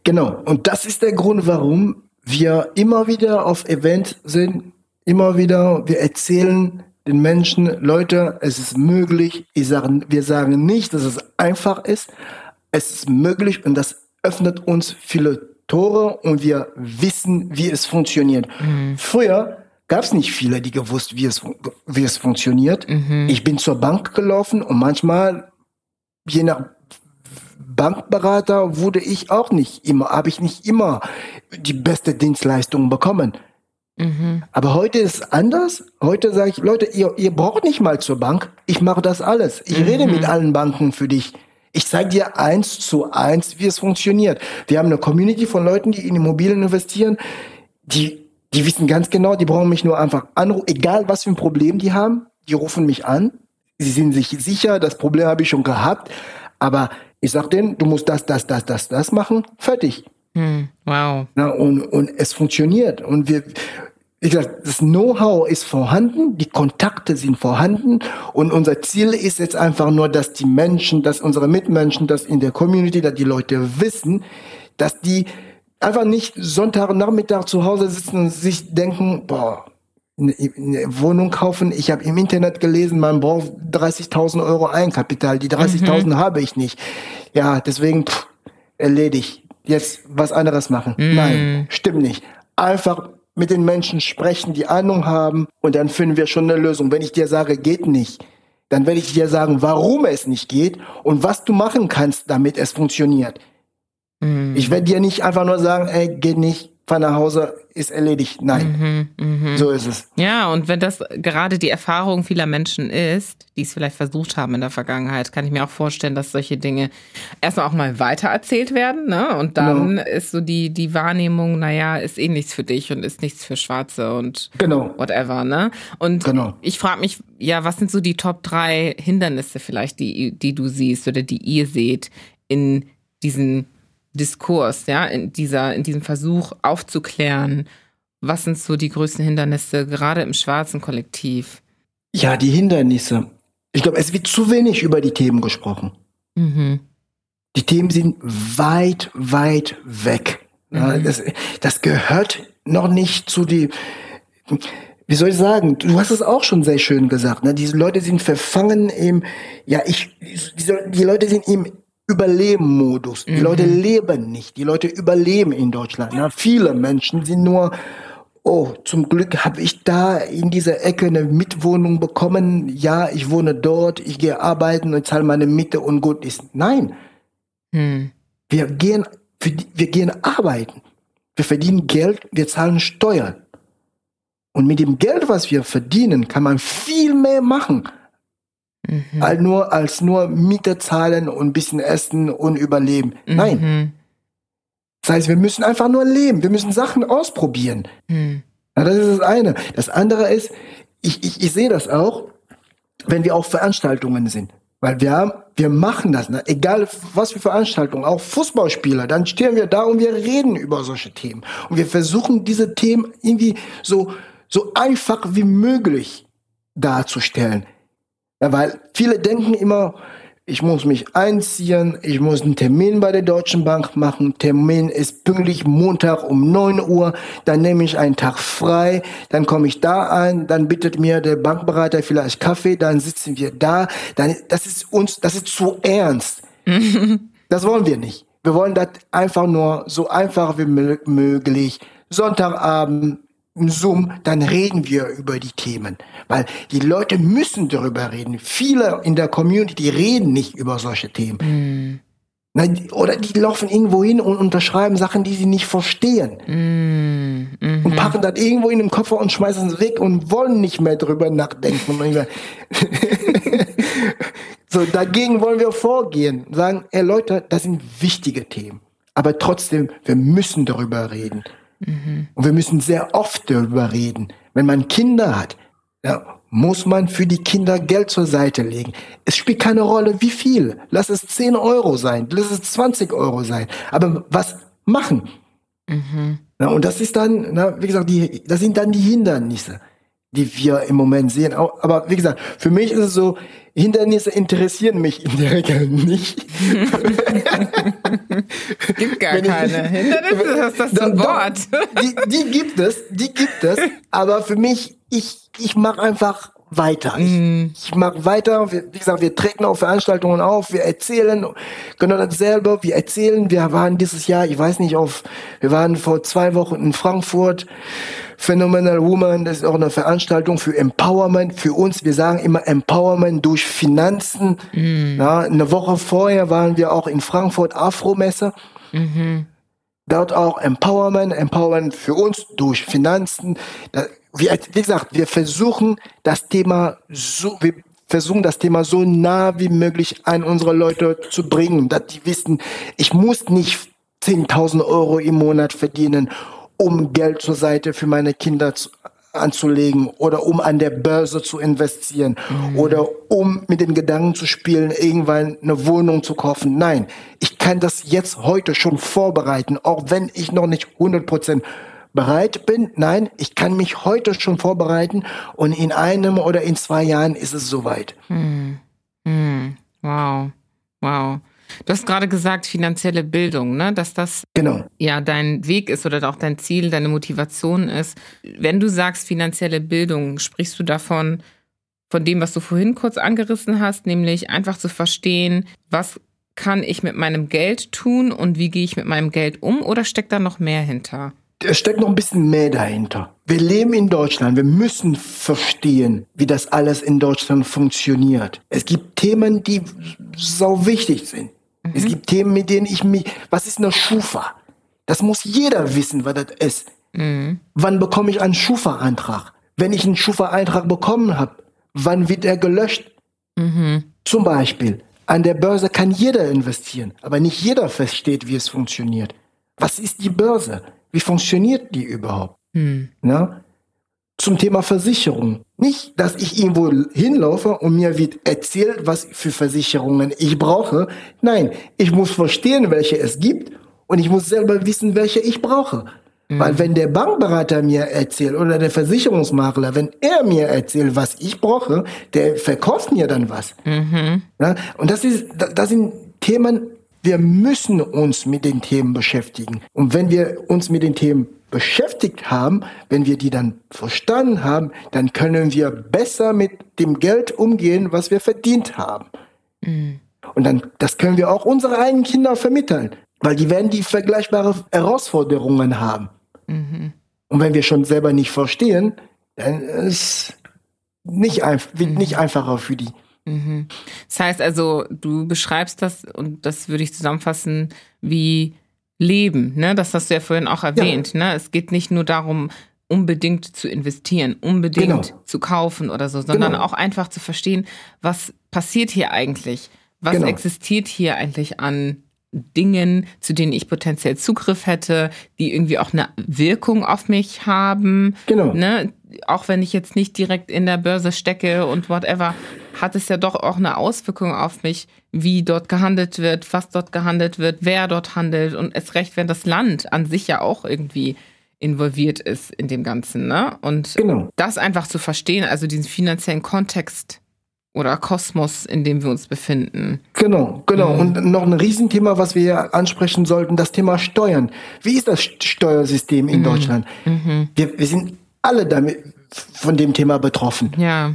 Genau. Und das ist der Grund, warum wir immer wieder auf Events sind, immer wieder, wir erzählen den Menschen, Leute, es ist möglich. Ich sage, wir sagen nicht, dass es einfach ist. Es ist möglich und das öffnet uns viele Tore und wir wissen, wie es funktioniert. Mhm. Früher gab es nicht viele, die gewusst, wie es, wie es funktioniert. Mhm. Ich bin zur Bank gelaufen und manchmal, je nach Bankberater, wurde ich auch nicht immer, habe ich nicht immer die beste Dienstleistung bekommen. Mhm. Aber heute ist es anders. Heute sage ich, Leute, ihr, ihr braucht nicht mal zur Bank. Ich mache das alles. Ich mhm. rede mit allen Banken für dich. Ich zeige dir eins zu eins, wie es funktioniert. Wir haben eine Community von Leuten, die in Immobilien investieren, die die wissen ganz genau, die brauchen mich nur einfach anrufen, egal was für ein Problem die haben, die rufen mich an. Sie sind sich sicher, das Problem habe ich schon gehabt, aber ich sag denen, du musst das, das, das, das, das machen, fertig. Hm, wow. Na, und, und es funktioniert. Und wir, wie gesagt, das Know-how ist vorhanden, die Kontakte sind vorhanden und unser Ziel ist jetzt einfach nur, dass die Menschen, dass unsere Mitmenschen, dass in der Community, dass die Leute wissen, dass die einfach nicht Sonntagnachmittag zu Hause sitzen und sich denken, boah, eine Wohnung kaufen. Ich habe im Internet gelesen, man braucht 30.000 Euro Eigenkapital. Die 30.000 mhm. habe ich nicht. Ja, deswegen pff, erledigt. Jetzt was anderes machen. Mhm. Nein, stimmt nicht. Einfach mit den Menschen sprechen, die Ahnung haben und dann finden wir schon eine Lösung. Wenn ich dir sage, geht nicht, dann werde ich dir sagen, warum es nicht geht und was du machen kannst, damit es funktioniert. Mhm. Ich werde dir nicht einfach nur sagen, ey, geh nicht, fahr nach Hause, ist erledigt. Nein. Mhm, mh. So ist es. Ja, und wenn das gerade die Erfahrung vieler Menschen ist, die es vielleicht versucht haben in der Vergangenheit, kann ich mir auch vorstellen, dass solche Dinge erstmal auch mal weitererzählt werden, ne? Und dann genau. ist so die, die Wahrnehmung, naja, ist eh nichts für dich und ist nichts für Schwarze und genau. whatever, ne? Und genau. ich frage mich, ja, was sind so die Top drei Hindernisse vielleicht, die, die du siehst oder die ihr seht in diesen Diskurs, ja, in dieser, in diesem Versuch aufzuklären, was sind so die größten Hindernisse, gerade im schwarzen Kollektiv? Ja, die Hindernisse. Ich glaube, es wird zu wenig über die Themen gesprochen. Mhm. Die Themen sind weit, weit weg. Mhm. Das, das gehört noch nicht zu die, wie soll ich sagen, du hast es auch schon sehr schön gesagt, ne? diese Leute sind verfangen im, ja, ich, die, die Leute sind im Überleben-Modus. Die mhm. Leute leben nicht. Die Leute überleben in Deutschland. Ja, viele Menschen sind nur, oh, zum Glück habe ich da in dieser Ecke eine Mitwohnung bekommen. Ja, ich wohne dort, ich gehe arbeiten und zahle meine Miete und gut ist. Nein. Mhm. Wir gehen, wir gehen arbeiten. Wir verdienen Geld, wir zahlen Steuern. Und mit dem Geld, was wir verdienen, kann man viel mehr machen Mhm. Als, nur, als nur Miete zahlen und ein bisschen essen und überleben. Mhm. Nein. Das heißt, wir müssen einfach nur leben. Wir müssen Sachen ausprobieren. Mhm. Ja, das ist das eine. Das andere ist, ich, ich, ich sehe das auch, wenn wir auf Veranstaltungen sind. Weil wir haben, wir machen das, ne? egal was für Veranstaltungen, auch Fußballspieler, dann stehen wir da und wir reden über solche Themen. Und wir versuchen diese Themen irgendwie so, so einfach wie möglich darzustellen. Ja, weil viele denken immer, ich muss mich einziehen, ich muss einen Termin bei der Deutschen Bank machen. Termin ist pünktlich Montag um 9 Uhr. Dann nehme ich einen Tag frei, dann komme ich da ein, dann bittet mir der Bankberater vielleicht Kaffee, dann sitzen wir da. Dann, das ist uns, das ist zu ernst. das wollen wir nicht. Wir wollen das einfach nur so einfach wie möglich. Sonntagabend Zoom, dann reden wir über die Themen. Weil die Leute müssen darüber reden. Viele in der Community reden nicht über solche Themen. Mm. Oder die laufen irgendwo hin und unterschreiben Sachen, die sie nicht verstehen. Mm, mm und packen das irgendwo in den Koffer und schmeißen es weg und wollen nicht mehr drüber nachdenken. so, dagegen wollen wir vorgehen. Sagen, ey Leute, das sind wichtige Themen. Aber trotzdem, wir müssen darüber reden. Mhm. Und wir müssen sehr oft darüber reden. Wenn man Kinder hat, ja, muss man für die Kinder Geld zur Seite legen. Es spielt keine Rolle, wie viel. Lass es 10 Euro sein, lass es 20 Euro sein. Aber was machen? Mhm. Ja, und das ist dann, na, wie gesagt, die, das sind dann die Hindernisse die wir im Moment sehen. Aber wie gesagt, für mich ist es so, Hindernisse interessieren mich in der Regel nicht. gibt gar ich, keine. Hindernisse ist das ein Wort. Die, die gibt es, die gibt es. Aber für mich, ich, ich mache einfach weiter. Mhm. Ich, ich mache weiter. Wir, wie gesagt, wir treten auf Veranstaltungen auf, wir erzählen genau dasselbe. Wir erzählen, wir waren dieses Jahr, ich weiß nicht, auf, wir waren vor zwei Wochen in Frankfurt. Phenomenal Woman, das ist auch eine Veranstaltung für Empowerment, für uns. Wir sagen immer Empowerment durch Finanzen. Mhm. Ja, eine Woche vorher waren wir auch in Frankfurt Afro-Messe. Mhm. Dort auch Empowerment, Empowerment für uns durch Finanzen. wie, gesagt, wir versuchen das Thema so, wir versuchen das Thema so nah wie möglich an unsere Leute zu bringen, dass die wissen, ich muss nicht 10.000 Euro im Monat verdienen, um Geld zur Seite für meine Kinder zu, anzulegen oder um an der Börse zu investieren mhm. oder um mit den Gedanken zu spielen, irgendwann eine Wohnung zu kaufen. Nein, ich kann das jetzt heute schon vorbereiten, auch wenn ich noch nicht 100 Prozent bereit bin. Nein, ich kann mich heute schon vorbereiten und in einem oder in zwei Jahren ist es soweit. Mhm. Mhm. Wow, wow. Du hast gerade gesagt, finanzielle Bildung, ne? dass das genau. ja dein Weg ist oder auch dein Ziel, deine Motivation ist. Wenn du sagst finanzielle Bildung, sprichst du davon, von dem, was du vorhin kurz angerissen hast, nämlich einfach zu verstehen, was kann ich mit meinem Geld tun und wie gehe ich mit meinem Geld um oder steckt da noch mehr hinter? Es steckt noch ein bisschen mehr dahinter. Wir leben in Deutschland. Wir müssen verstehen, wie das alles in Deutschland funktioniert. Es gibt Themen, die so wichtig sind. Mhm. Es gibt Themen, mit denen ich mich, was ist eine Schufa? Das muss jeder wissen, was das ist. Mhm. Wann bekomme ich einen Schufa-Eintrag? Wenn ich einen Schufa-Eintrag bekommen habe, wann wird er gelöscht? Mhm. Zum Beispiel, an der Börse kann jeder investieren, aber nicht jeder versteht, wie es funktioniert. Was ist die Börse? Wie funktioniert die überhaupt? Mhm. Na? Zum Thema Versicherung. Nicht, dass ich irgendwo hinlaufe und mir wird erzählt, was für Versicherungen ich brauche. Nein, ich muss verstehen, welche es gibt und ich muss selber wissen, welche ich brauche. Mhm. Weil wenn der Bankberater mir erzählt oder der Versicherungsmakler, wenn er mir erzählt, was ich brauche, der verkauft mir dann was. Mhm. Ja, und das ist, das sind Themen, wir müssen uns mit den Themen beschäftigen. Und wenn wir uns mit den Themen beschäftigt haben, wenn wir die dann verstanden haben, dann können wir besser mit dem Geld umgehen, was wir verdient haben. Mhm. Und dann, das können wir auch unsere eigenen Kinder vermitteln, weil die werden die vergleichbare Herausforderungen haben. Mhm. Und wenn wir schon selber nicht verstehen, dann ist nicht wird mhm. nicht einfacher für die. Mhm. Das heißt also, du beschreibst das und das würde ich zusammenfassen wie leben. Ne? Das hast du ja vorhin auch erwähnt. Ja. Ne? Es geht nicht nur darum, unbedingt zu investieren, unbedingt genau. zu kaufen oder so, sondern genau. auch einfach zu verstehen, was passiert hier eigentlich? Was genau. existiert hier eigentlich an Dingen, zu denen ich potenziell Zugriff hätte, die irgendwie auch eine Wirkung auf mich haben. Genau. Ne? Auch wenn ich jetzt nicht direkt in der Börse stecke und whatever, hat es ja doch auch eine Auswirkung auf mich, wie dort gehandelt wird, was dort gehandelt wird, wer dort handelt und es recht, wenn das Land an sich ja auch irgendwie involviert ist in dem Ganzen. Ne? Und genau. das einfach zu verstehen, also diesen finanziellen Kontext oder Kosmos, in dem wir uns befinden. Genau, genau. Mhm. Und noch ein Riesenthema, was wir ansprechen sollten, das Thema Steuern. Wie ist das Steuersystem in mhm. Deutschland? Mhm. Wir, wir sind alle damit von dem Thema betroffen. Ja.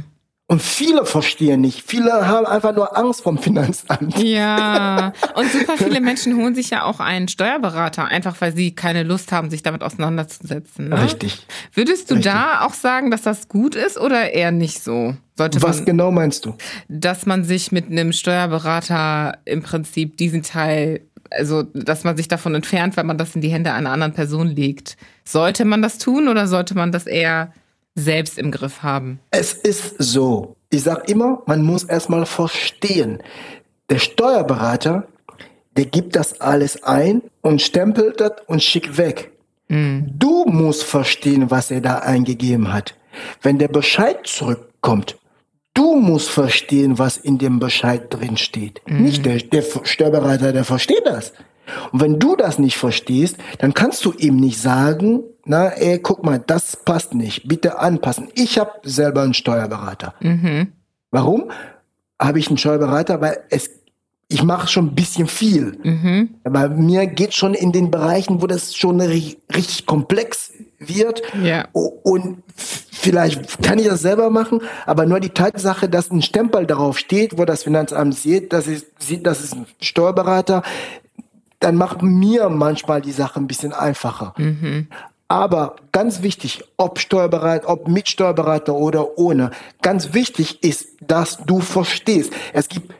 Und viele verstehen nicht. Viele haben einfach nur Angst vom Finanzamt. Ja. Und super viele Menschen holen sich ja auch einen Steuerberater, einfach weil sie keine Lust haben, sich damit auseinanderzusetzen. Ne? Richtig. Würdest du Richtig. da auch sagen, dass das gut ist oder eher nicht so? Sollte Was man, genau meinst du? Dass man sich mit einem Steuerberater im Prinzip diesen Teil also dass man sich davon entfernt, weil man das in die Hände einer anderen Person legt. Sollte man das tun oder sollte man das eher selbst im Griff haben? Es ist so. Ich sage immer, man muss erstmal verstehen. Der Steuerberater, der gibt das alles ein und stempelt das und schickt weg. Mhm. Du musst verstehen, was er da eingegeben hat. Wenn der Bescheid zurückkommt, du musst verstehen, was in dem Bescheid drin steht. Mhm. Nicht der, der Steuerberater, der versteht das. Und wenn du das nicht verstehst, dann kannst du ihm nicht sagen, na, ey, guck mal, das passt nicht, bitte anpassen. Ich habe selber einen Steuerberater. Mhm. Warum habe ich einen Steuerberater? Weil es, ich mache schon ein bisschen viel. Mhm. Aber mir geht schon in den Bereichen, wo das schon richtig komplex wird. Ja. Und vielleicht kann ich das selber machen, aber nur die Tatsache, dass ein Stempel darauf steht, wo das Finanzamt sieht, dass es sieht, das ist ein Steuerberater, dann macht mir manchmal die Sache ein bisschen einfacher. Mhm. Aber ganz wichtig, ob Steuerberater, ob mit Steuerberater oder ohne, ganz wichtig ist, dass du verstehst. Es gibt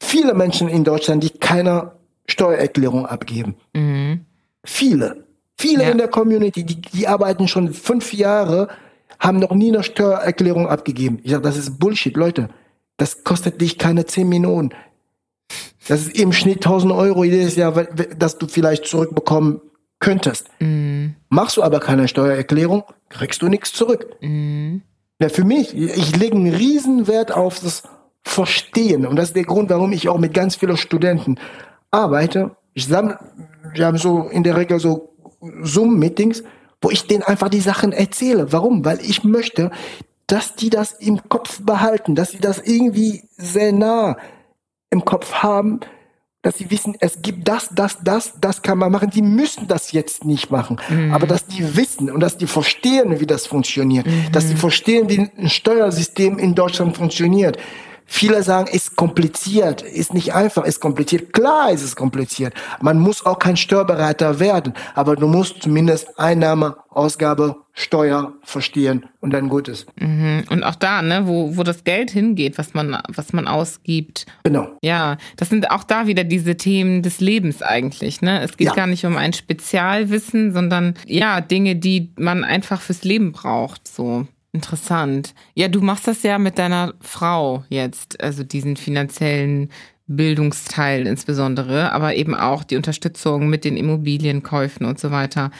viele Menschen in Deutschland, die keine Steuererklärung abgeben. Mhm. Viele. Viele ja. in der Community, die, die arbeiten schon fünf Jahre, haben noch nie eine Steuererklärung abgegeben. Ich sage, das ist Bullshit, Leute. Das kostet dich keine zehn Minuten. Das ist im Schnitt 1000 Euro jedes Jahr, dass du vielleicht zurückbekommen könntest. Mm. Machst du aber keine Steuererklärung, kriegst du nichts zurück. Mm. Ja, für mich, ich lege einen Riesenwert auf das Verstehen. Und das ist der Grund, warum ich auch mit ganz vielen Studenten arbeite. Ich sammle, wir haben so in der Regel so Zoom-Meetings, wo ich denen einfach die Sachen erzähle. Warum? Weil ich möchte, dass die das im Kopf behalten, dass sie das irgendwie sehr nah im Kopf haben, dass sie wissen, es gibt das, das, das, das kann man machen. Die müssen das jetzt nicht machen. Mhm. Aber dass die wissen und dass die verstehen, wie das funktioniert. Mhm. Dass die verstehen, wie ein Steuersystem in Deutschland funktioniert. Viele sagen, ist kompliziert, ist nicht einfach, ist kompliziert. Klar ist es kompliziert. Man muss auch kein Steuerberater werden, aber du musst zumindest Einnahme, Ausgabe, Steuer verstehen und dann gut ist. Mhm. Und auch da, ne, wo, wo das Geld hingeht, was man, was man ausgibt. Genau. Ja, das sind auch da wieder diese Themen des Lebens eigentlich, ne? Es geht ja. gar nicht um ein Spezialwissen, sondern ja, Dinge, die man einfach fürs Leben braucht, so. Interessant. Ja, du machst das ja mit deiner Frau jetzt, also diesen finanziellen Bildungsteil insbesondere, aber eben auch die Unterstützung mit den Immobilienkäufen und so weiter.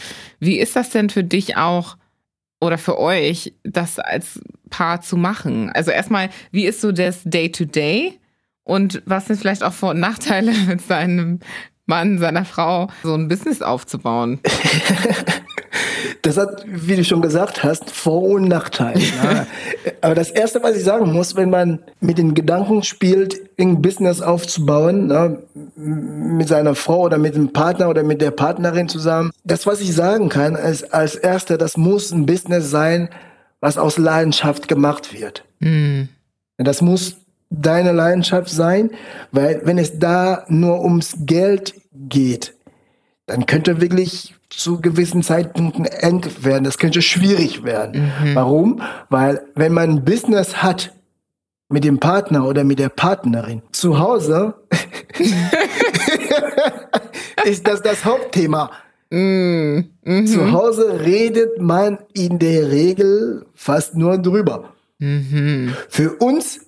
Wie ist das denn für dich auch oder für euch, das als Paar zu machen? Also erstmal, wie ist so das Day-to-Day? -Day? Und was sind vielleicht auch Vor- und Nachteile mit seinem Mann, seiner Frau, so ein Business aufzubauen? Das hat, wie du schon gesagt hast, Vor- und Nachteile. Ja. Aber das Erste, was ich sagen muss, wenn man mit den Gedanken spielt, ein Business aufzubauen, na, mit seiner Frau oder mit dem Partner oder mit der Partnerin zusammen, das, was ich sagen kann, ist als Erster, das muss ein Business sein, was aus Leidenschaft gemacht wird. Mhm. Das muss deine Leidenschaft sein, weil wenn es da nur ums Geld geht, dann könnte wirklich zu gewissen Zeitpunkten eng werden. Das könnte schwierig werden. Mhm. Warum? Weil wenn man ein Business hat mit dem Partner oder mit der Partnerin zu Hause, ist das das Hauptthema. Mhm. Mhm. Zu Hause redet man in der Regel fast nur drüber. Mhm. Für uns,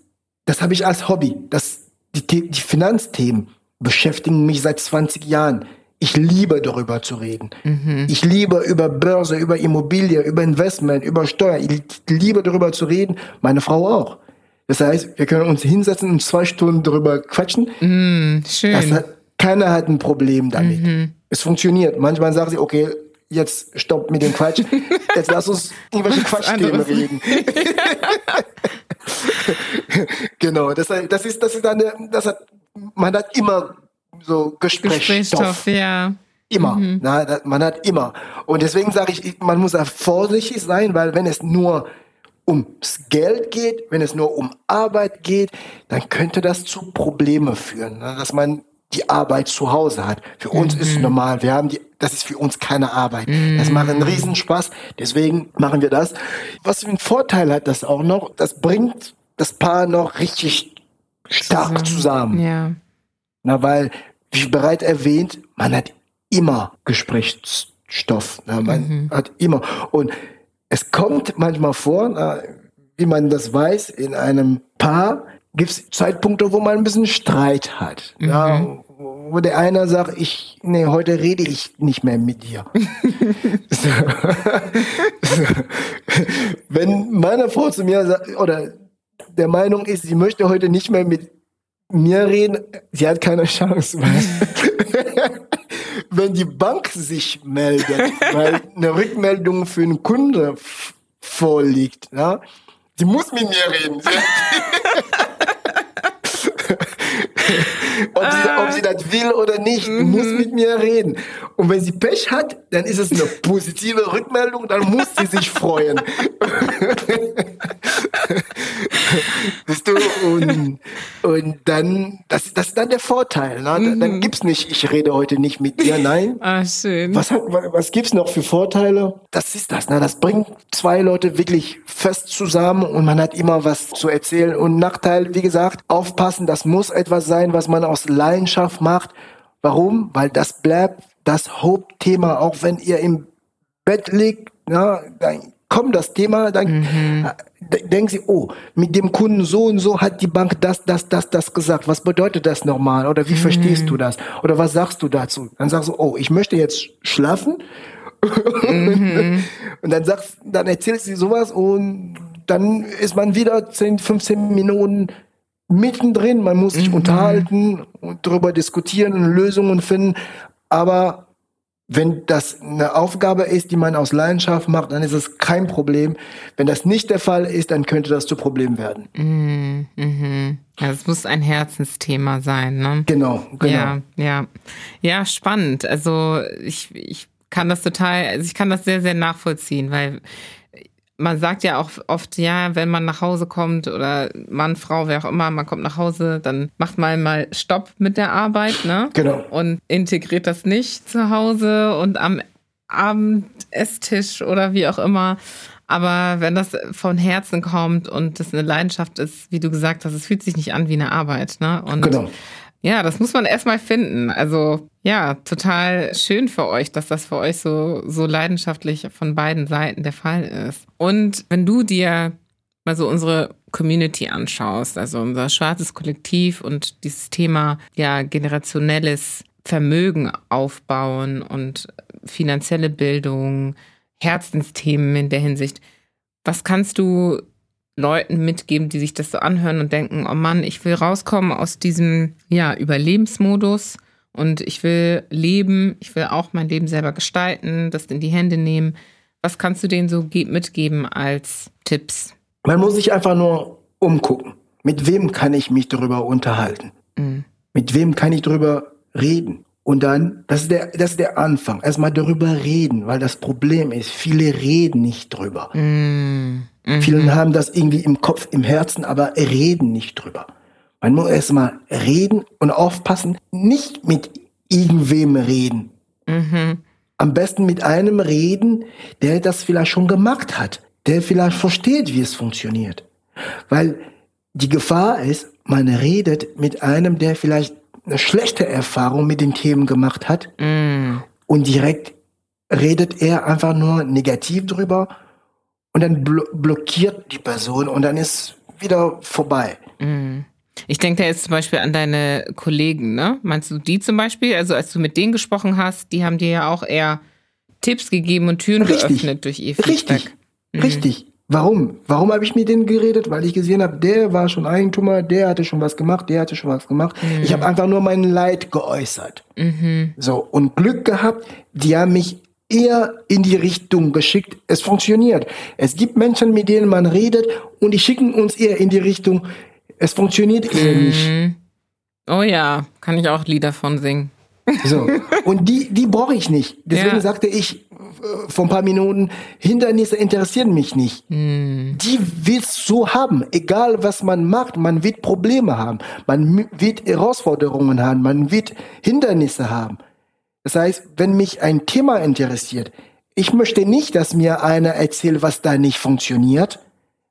das habe ich als Hobby, das, die, die Finanzthemen beschäftigen mich seit 20 Jahren. Ich liebe darüber zu reden. Mhm. Ich liebe über Börse, über Immobilie, über Investment, über Steuer. Ich liebe darüber zu reden. Meine Frau auch. Das heißt, wir können uns hinsetzen und zwei Stunden darüber quatschen. Mm, schön. Hat, keiner hat ein Problem damit. Mhm. Es funktioniert. Manchmal sagen sie, okay, jetzt stopp mit dem Quatsch. Jetzt lass uns irgendwelche Quatschthemen reden. genau, das, das ist, das ist eine, das hat, man hat immer so Gesprächsstoff. Gesprächsstoff ja. Immer. Mhm. Na, man hat immer. Und deswegen sage ich, man muss vorsichtig sein, weil wenn es nur ums Geld geht, wenn es nur um Arbeit geht, dann könnte das zu Probleme führen, ne? dass man die Arbeit zu Hause hat. Für uns mhm. ist es normal. Wir haben die, das ist für uns keine Arbeit. Mhm. Das macht einen Riesenspaß. Deswegen machen wir das. Was für einen Vorteil hat das auch noch? Das bringt das Paar noch richtig stark zusammen. zusammen. Ja. Na, weil wie bereits erwähnt, man hat immer Gesprächsstoff. Na, man mhm. hat immer. Und es kommt manchmal vor, na, wie man das weiß, in einem Paar gibt es Zeitpunkte, wo man ein bisschen Streit hat. Mhm. Ja, wo der eine sagt, ich, nee, heute rede ich nicht mehr mit dir. so. so. Wenn meine Frau zu mir sagt, oder der Meinung ist, sie möchte heute nicht mehr mit mir reden, sie hat keine Chance. Wenn die Bank sich meldet, weil eine Rückmeldung für einen Kunde vorliegt, ja, sie muss mit mir reden. ob, sie, ob sie das will oder nicht, mhm. muss mit mir reden. Und wenn sie Pech hat, dann ist es eine positive Rückmeldung, dann muss sie sich freuen. Bist du? Und, und dann, das, das ist dann der Vorteil. Ne? Mhm. Dann gibt's nicht, ich rede heute nicht mit dir, nein. Ah, schön. Was, hat, was gibt's noch für Vorteile? Das ist das. Ne? Das bringt zwei Leute wirklich fest zusammen und man hat immer was zu erzählen. Und Nachteil, wie gesagt, aufpassen, das muss etwas sein, was man aus Leidenschaft macht. Warum? Weil das bleibt das Hauptthema, auch wenn ihr im Bett liegt, na, dann kommt das Thema, dann mhm. denken sie, oh, mit dem Kunden so und so hat die Bank das, das, das, das gesagt. Was bedeutet das nochmal? Oder wie mhm. verstehst du das? Oder was sagst du dazu? Dann sagst du, oh, ich möchte jetzt schlafen. Mhm. und dann sagst, dann erzählst du sowas und dann ist man wieder 10, 15 Minuten mittendrin. Man muss sich mhm. unterhalten und darüber diskutieren und Lösungen finden. Aber wenn das eine Aufgabe ist, die man aus Leidenschaft macht, dann ist es kein Problem. Wenn das nicht der Fall ist, dann könnte das zu Problem werden. Mhm. Mhm. Ja, es muss ein Herzensthema sein, ne? Genau, genau. Ja, ja. Ja, spannend. Also ich, ich kann das total, also ich kann das sehr, sehr nachvollziehen, weil man sagt ja auch oft, ja, wenn man nach Hause kommt oder Mann, Frau, wer auch immer, man kommt nach Hause, dann macht man mal Stopp mit der Arbeit, ne? Genau. Und integriert das nicht zu Hause und am Abendesstisch oder wie auch immer. Aber wenn das von Herzen kommt und das eine Leidenschaft ist, wie du gesagt hast, es fühlt sich nicht an wie eine Arbeit, ne? Und genau. Ja, das muss man erstmal finden. Also ja, total schön für euch, dass das für euch so, so leidenschaftlich von beiden Seiten der Fall ist. Und wenn du dir mal so unsere Community anschaust, also unser schwarzes Kollektiv und dieses Thema ja generationelles Vermögen aufbauen und finanzielle Bildung, Herzensthemen in der Hinsicht. Was kannst du Leuten mitgeben, die sich das so anhören und denken, oh Mann, ich will rauskommen aus diesem ja, Überlebensmodus und ich will leben, ich will auch mein Leben selber gestalten, das in die Hände nehmen. Was kannst du denen so mitgeben als Tipps? Man muss sich einfach nur umgucken. Mit wem kann ich mich darüber unterhalten? Mhm. Mit wem kann ich darüber reden? Und dann, das ist der, das ist der Anfang. Erstmal darüber reden, weil das Problem ist, viele reden nicht drüber. Mhm. Mhm. Viele haben das irgendwie im Kopf, im Herzen, aber reden nicht drüber. Man muss erstmal reden und aufpassen, nicht mit irgendwem reden. Mhm. Am besten mit einem reden, der das vielleicht schon gemacht hat, der vielleicht versteht, wie es funktioniert. Weil die Gefahr ist, man redet mit einem, der vielleicht eine schlechte Erfahrung mit den Themen gemacht hat mm. und direkt redet er einfach nur negativ drüber und dann blo blockiert die Person und dann ist wieder vorbei. Mhm. Ich denke da jetzt zum Beispiel an deine Kollegen, ne? Meinst du die zum Beispiel? Also als du mit denen gesprochen hast, die haben dir ja auch eher Tipps gegeben und Türen Richtig. geöffnet durch ihr Feedback. Richtig. Mhm. Richtig. Warum? Warum habe ich mit denen geredet? Weil ich gesehen habe, der war schon Eigentümer, der hatte schon was gemacht, der hatte schon was gemacht. Mhm. Ich habe einfach nur mein Leid geäußert. Mhm. So und Glück gehabt, die haben mich eher in die Richtung geschickt. Es funktioniert. Es gibt Menschen, mit denen man redet und die schicken uns eher in die Richtung. Es funktioniert eher mhm. nicht. Oh ja, kann ich auch Lieder von singen. So. Und die, die brauche ich nicht. Deswegen ja. sagte ich vor ein paar Minuten, Hindernisse interessieren mich nicht. Mm. Die willst du haben. Egal was man macht, man wird Probleme haben. Man wird Herausforderungen haben. Man wird Hindernisse haben. Das heißt, wenn mich ein Thema interessiert, ich möchte nicht, dass mir einer erzählt, was da nicht funktioniert.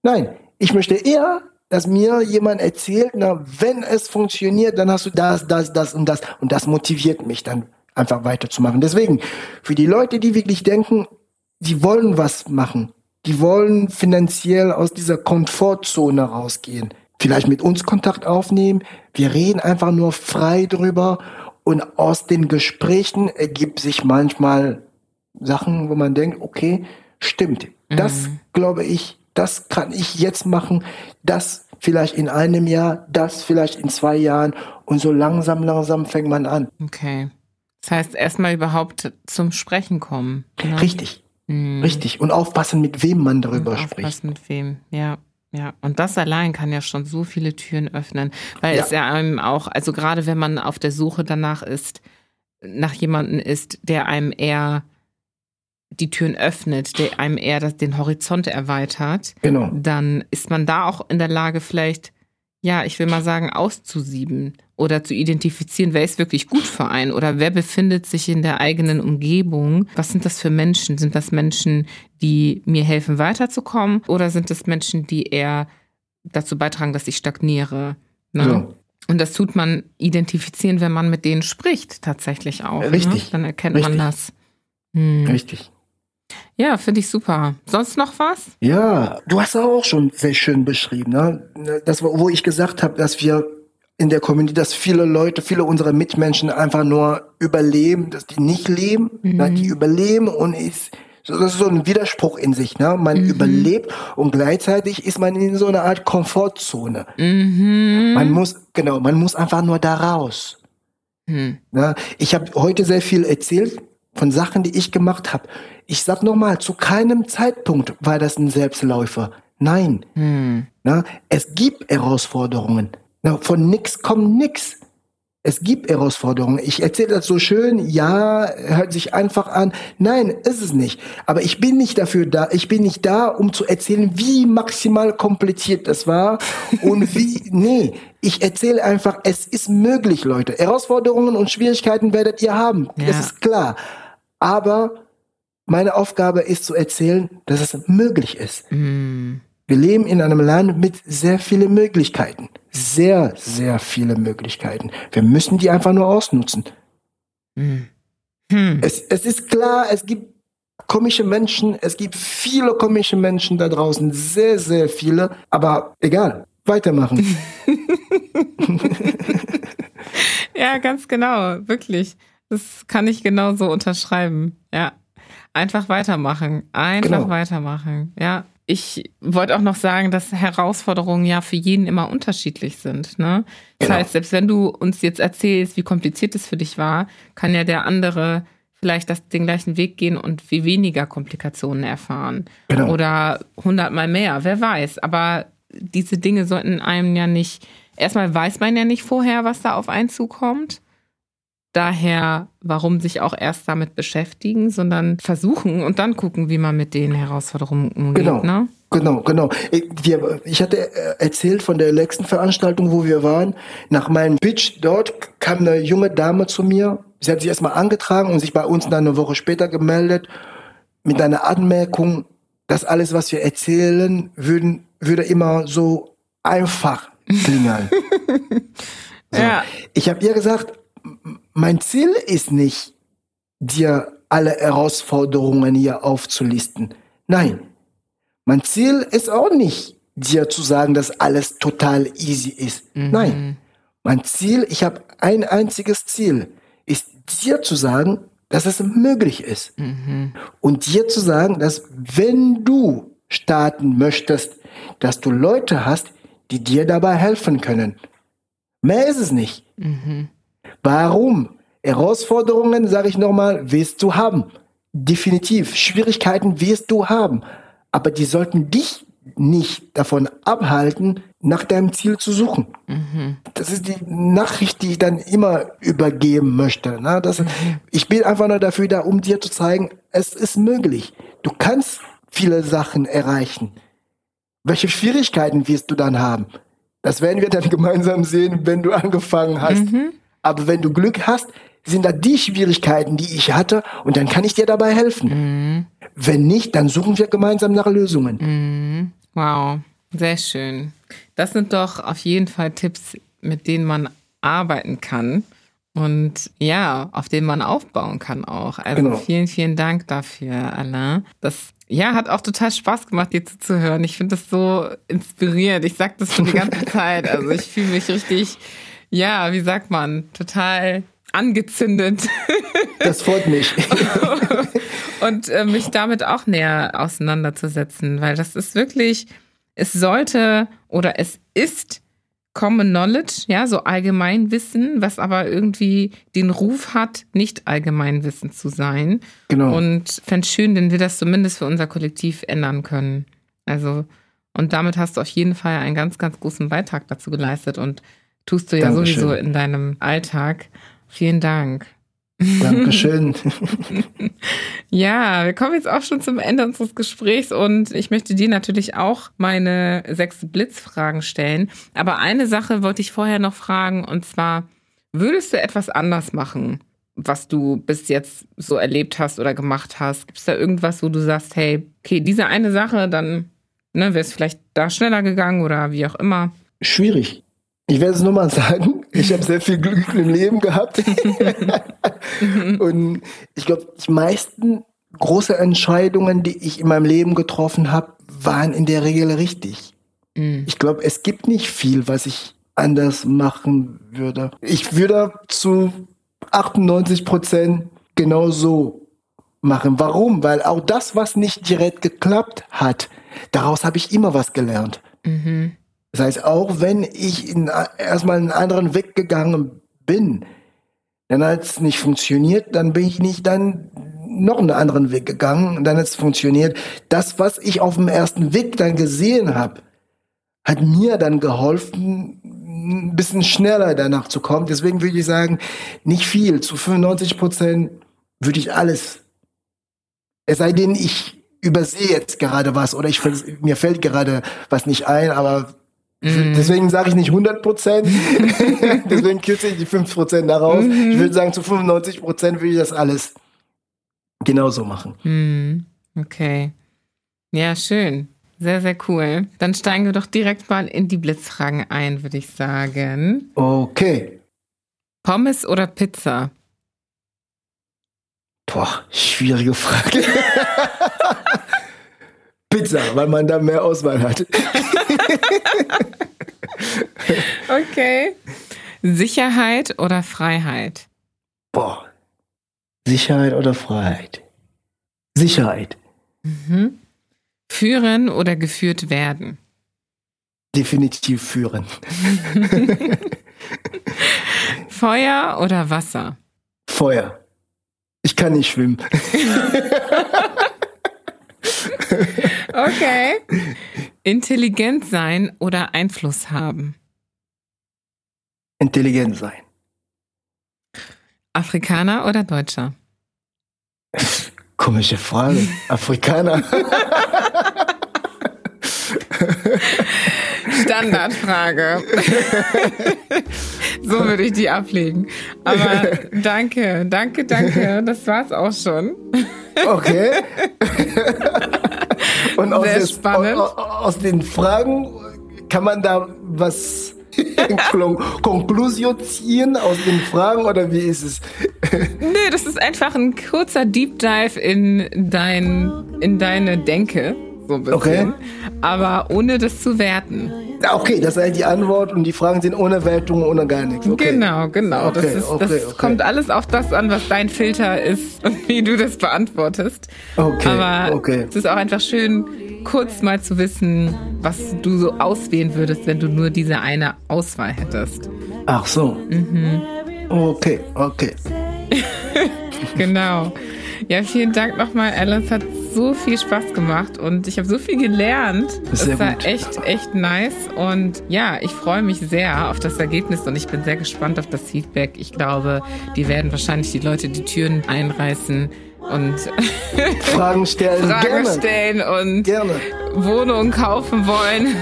Nein, ich möchte eher, dass mir jemand erzählt, na, wenn es funktioniert, dann hast du das, das, das und das. Und das motiviert mich dann einfach weiterzumachen. Deswegen, für die Leute, die wirklich denken, die wollen was machen, die wollen finanziell aus dieser Komfortzone rausgehen, vielleicht mit uns Kontakt aufnehmen. Wir reden einfach nur frei drüber und aus den Gesprächen ergibt sich manchmal Sachen, wo man denkt, okay, stimmt. Das mhm. glaube ich, das kann ich jetzt machen, das vielleicht in einem Jahr, das vielleicht in zwei Jahren und so langsam, langsam fängt man an. Okay. Das heißt, erstmal überhaupt zum Sprechen kommen. Ne? Richtig. Mhm. Richtig. Und aufpassen, mit wem man darüber und spricht. Aufpassen, mit wem, ja. Ja, und das allein kann ja schon so viele Türen öffnen, weil ja. es ja einem auch, also gerade wenn man auf der Suche danach ist, nach jemanden ist, der einem eher die Türen öffnet, der einem eher das, den Horizont erweitert, genau. dann ist man da auch in der Lage, vielleicht, ja, ich will mal sagen, auszusieben oder zu identifizieren, wer ist wirklich gut für einen oder wer befindet sich in der eigenen Umgebung. Was sind das für Menschen? Sind das Menschen, die mir helfen, weiterzukommen oder sind das Menschen, die eher dazu beitragen, dass ich stagniere? Ne? Ja. Und das tut man identifizieren, wenn man mit denen spricht, tatsächlich auch. Ne? Richtig. Ne? Dann erkennt Richtig. man das. Hm. Richtig. Ja, finde ich super. Sonst noch was? Ja, du hast auch schon sehr schön beschrieben, ne? Das, wo ich gesagt habe, dass wir in der Community, dass viele Leute, viele unserer Mitmenschen einfach nur überleben, dass die nicht leben, mhm. ne? die überleben und ist das ist so ein Widerspruch in sich, ne? Man mhm. überlebt und gleichzeitig ist man in so einer Art Komfortzone. Mhm. Man muss genau, man muss einfach nur da raus. Mhm. Ne? Ich habe heute sehr viel erzählt von Sachen, die ich gemacht habe. Ich sag nochmal, zu keinem Zeitpunkt war das ein Selbstläufer. Nein. Hm. Na, es gibt Herausforderungen. Na, von nix kommt nix. Es gibt Herausforderungen. Ich erzähle das so schön, ja, hört sich einfach an. Nein, ist es nicht. Aber ich bin nicht dafür da. Ich bin nicht da, um zu erzählen, wie maximal kompliziert das war und wie, nee. Ich erzähle einfach, es ist möglich, Leute. Herausforderungen und Schwierigkeiten werdet ihr haben. Ja. Es ist klar. Aber meine Aufgabe ist zu erzählen, dass es möglich ist. Mm. Wir leben in einem Land mit sehr vielen Möglichkeiten. Sehr, sehr viele Möglichkeiten. Wir müssen die einfach nur ausnutzen. Mm. Hm. Es, es ist klar, es gibt komische Menschen, es gibt viele komische Menschen da draußen, sehr, sehr viele, aber egal, weitermachen. ja, ganz genau, wirklich. Das kann ich genauso unterschreiben. Ja. Einfach weitermachen. Einfach genau. weitermachen. Ja. Ich wollte auch noch sagen, dass Herausforderungen ja für jeden immer unterschiedlich sind. Ne? Das genau. heißt, selbst wenn du uns jetzt erzählst, wie kompliziert es für dich war, kann ja der andere vielleicht das, den gleichen Weg gehen und wie weniger Komplikationen erfahren. Genau. Oder hundertmal mehr, wer weiß. Aber diese Dinge sollten einem ja nicht, erstmal weiß man ja nicht vorher, was da auf einen zukommt daher, warum sich auch erst damit beschäftigen, sondern versuchen und dann gucken, wie man mit den Herausforderungen umgeht. Genau. Ne? Genau, genau. Ich hatte äh, erzählt von der letzten Veranstaltung, wo wir waren. Nach meinem Pitch dort kam eine junge Dame zu mir. Sie hat sich erstmal angetragen und sich bei uns dann eine Woche später gemeldet mit einer Anmerkung, dass alles, was wir erzählen, würden, würde immer so einfach klingen. so. Ja. Ich habe ihr gesagt, mein Ziel ist nicht, dir alle Herausforderungen hier aufzulisten. Nein. Mein Ziel ist auch nicht, dir zu sagen, dass alles total easy ist. Mhm. Nein. Mein Ziel, ich habe ein einziges Ziel, ist dir zu sagen, dass es möglich ist. Mhm. Und dir zu sagen, dass wenn du starten möchtest, dass du Leute hast, die dir dabei helfen können. Mehr ist es nicht. Mhm. Warum? Herausforderungen, sage ich nochmal, wirst du haben. Definitiv. Schwierigkeiten wirst du haben. Aber die sollten dich nicht davon abhalten, nach deinem Ziel zu suchen. Mhm. Das ist die Nachricht, die ich dann immer übergeben möchte. Ne? Das, mhm. Ich bin einfach nur dafür da, um dir zu zeigen, es ist möglich. Du kannst viele Sachen erreichen. Welche Schwierigkeiten wirst du dann haben? Das werden wir dann gemeinsam sehen, wenn du angefangen hast. Mhm. Aber wenn du Glück hast, sind da die Schwierigkeiten, die ich hatte, und dann kann ich dir dabei helfen. Mhm. Wenn nicht, dann suchen wir gemeinsam nach Lösungen. Mhm. Wow, sehr schön. Das sind doch auf jeden Fall Tipps, mit denen man arbeiten kann und ja, auf denen man aufbauen kann auch. Also genau. vielen, vielen Dank dafür, Alain. Das ja, hat auch total Spaß gemacht, dir zuzuhören. Ich finde das so inspirierend. Ich sag das schon die ganze Zeit. Also ich fühle mich richtig ja, wie sagt man, total angezündet. Das freut mich. und äh, mich damit auch näher auseinanderzusetzen, weil das ist wirklich, es sollte oder es ist Common Knowledge, ja, so Allgemeinwissen, was aber irgendwie den Ruf hat, nicht Allgemeinwissen zu sein. Genau. Und fände es schön, wenn wir das zumindest für unser Kollektiv ändern können. Also Und damit hast du auf jeden Fall einen ganz, ganz großen Beitrag dazu geleistet und tust du ja Dankeschön. sowieso in deinem Alltag. Vielen Dank. Dankeschön. ja, wir kommen jetzt auch schon zum Ende unseres Gesprächs und ich möchte dir natürlich auch meine sechs Blitzfragen stellen. Aber eine Sache wollte ich vorher noch fragen und zwar, würdest du etwas anders machen, was du bis jetzt so erlebt hast oder gemacht hast? Gibt es da irgendwas, wo du sagst, hey, okay, diese eine Sache, dann ne, wäre es vielleicht da schneller gegangen oder wie auch immer? Schwierig. Ich werde es nur mal sagen, ich habe sehr viel Glück im Leben gehabt. und ich glaube, die meisten große Entscheidungen, die ich in meinem Leben getroffen habe, waren in der Regel richtig. Mhm. Ich glaube, es gibt nicht viel, was ich anders machen würde. Ich würde zu 98 Prozent genau so machen. Warum? Weil auch das, was nicht direkt geklappt hat, daraus habe ich immer was gelernt. Mhm. Das heißt, auch wenn ich in, erstmal einen anderen Weg gegangen bin, dann hat es nicht funktioniert, dann bin ich nicht dann noch einen anderen Weg gegangen und dann hat es funktioniert. Das, was ich auf dem ersten Weg dann gesehen habe, hat mir dann geholfen, ein bisschen schneller danach zu kommen. Deswegen würde ich sagen, nicht viel. Zu 95 Prozent würde ich alles. Es sei denn, ich übersehe jetzt gerade was oder ich, mir fällt gerade was nicht ein, aber. Deswegen sage ich nicht 100 Prozent. Deswegen kürze ich die 5 Prozent daraus. Mhm. Ich würde sagen, zu 95 Prozent würde ich das alles genauso machen. Mhm. Okay. Ja, schön. Sehr, sehr cool. Dann steigen wir doch direkt mal in die Blitzfragen ein, würde ich sagen. Okay. Pommes oder Pizza? Boah, schwierige Frage. Pizza, weil man da mehr Auswahl hat. okay. Sicherheit oder Freiheit? Boah. Sicherheit oder Freiheit? Sicherheit. Mhm. Führen oder geführt werden? Definitiv führen. Feuer oder Wasser? Feuer. Ich kann nicht schwimmen. okay. Intelligent sein oder Einfluss haben? Intelligent sein. Afrikaner oder Deutscher? Komische Frage. Afrikaner. Standardfrage. so würde ich die ablegen. Aber danke, danke, danke. Das war's auch schon. Okay. Und aus, des, aus, aus, den Fragen kann man da was Konklusion ziehen aus den Fragen oder wie ist es? Nö, das ist einfach ein kurzer Deep Dive in dein, in deine Denke so ein bisschen. Okay. Aber ohne das zu werten. Okay, das ist die Antwort und die Fragen sind ohne Wertung, ohne gar nichts. Okay. Genau, genau. Okay, das, ist, okay, das kommt alles auf das an, was dein Filter ist und wie du das beantwortest. Okay. Aber okay. es ist auch einfach schön, kurz mal zu wissen, was du so auswählen würdest, wenn du nur diese eine Auswahl hättest. Ach so. Mhm. Okay, okay. genau. Ja, vielen Dank nochmal, Alice. Hat so viel Spaß gemacht und ich habe so viel gelernt. Das war gut. echt, echt nice. Und ja, ich freue mich sehr auf das Ergebnis und ich bin sehr gespannt auf das Feedback. Ich glaube, die werden wahrscheinlich die Leute die Türen einreißen und Fragen stellen, Fragen Gerne. stellen und Gerne. Wohnungen kaufen wollen.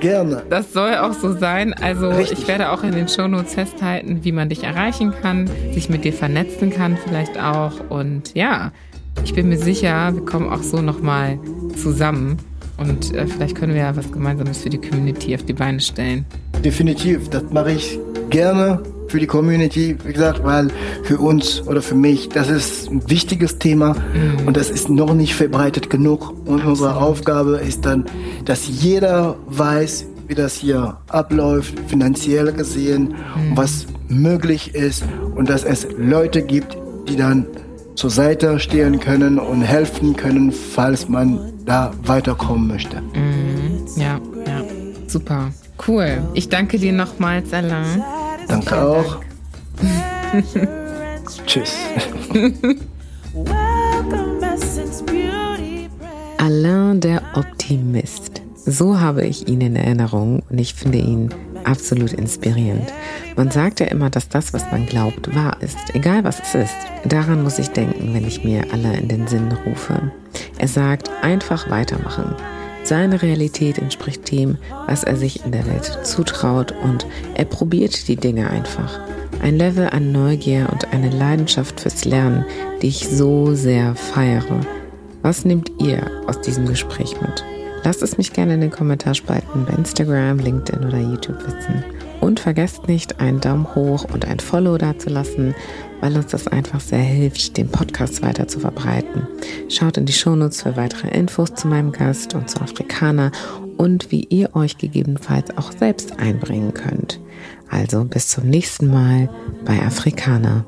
Gerne. Das soll auch so sein. Also Richtig. ich werde auch in den Shownotes festhalten, wie man dich erreichen kann, sich mit dir vernetzen kann vielleicht auch. Und ja, ich bin mir sicher, wir kommen auch so nochmal zusammen. Und äh, vielleicht können wir ja was Gemeinsames für die Community auf die Beine stellen. Definitiv, das mache ich gerne für die Community, wie gesagt, weil für uns oder für mich, das ist ein wichtiges Thema mhm. und das ist noch nicht verbreitet genug. Und unsere Aufgabe ist dann, dass jeder weiß, wie das hier abläuft, finanziell gesehen, mhm. was möglich ist und dass es Leute gibt, die dann zur Seite stehen können und helfen können, falls man da weiterkommen möchte. Mhm. Ja, ja, super. Cool. Ich danke dir nochmals, Alain. Danke auch. Tschüss. Alain der Optimist. So habe ich ihn in Erinnerung und ich finde ihn absolut inspirierend. Man sagt ja immer, dass das, was man glaubt, wahr ist, egal was es ist. Daran muss ich denken, wenn ich mir alle in den Sinn rufe. Er sagt, einfach weitermachen. Seine Realität entspricht dem, was er sich in der Welt zutraut und er probiert die Dinge einfach. Ein Level an Neugier und eine Leidenschaft fürs Lernen, die ich so sehr feiere. Was nehmt ihr aus diesem Gespräch mit? Lasst es mich gerne in den Kommentarspalten bei Instagram, LinkedIn oder YouTube wissen. Und vergesst nicht, einen Daumen hoch und ein Follow dazulassen, weil uns das einfach sehr hilft, den Podcast weiter zu verbreiten. Schaut in die Shownotes für weitere Infos zu meinem Gast und zu Afrikaner und wie ihr euch gegebenenfalls auch selbst einbringen könnt. Also bis zum nächsten Mal bei Afrikaner.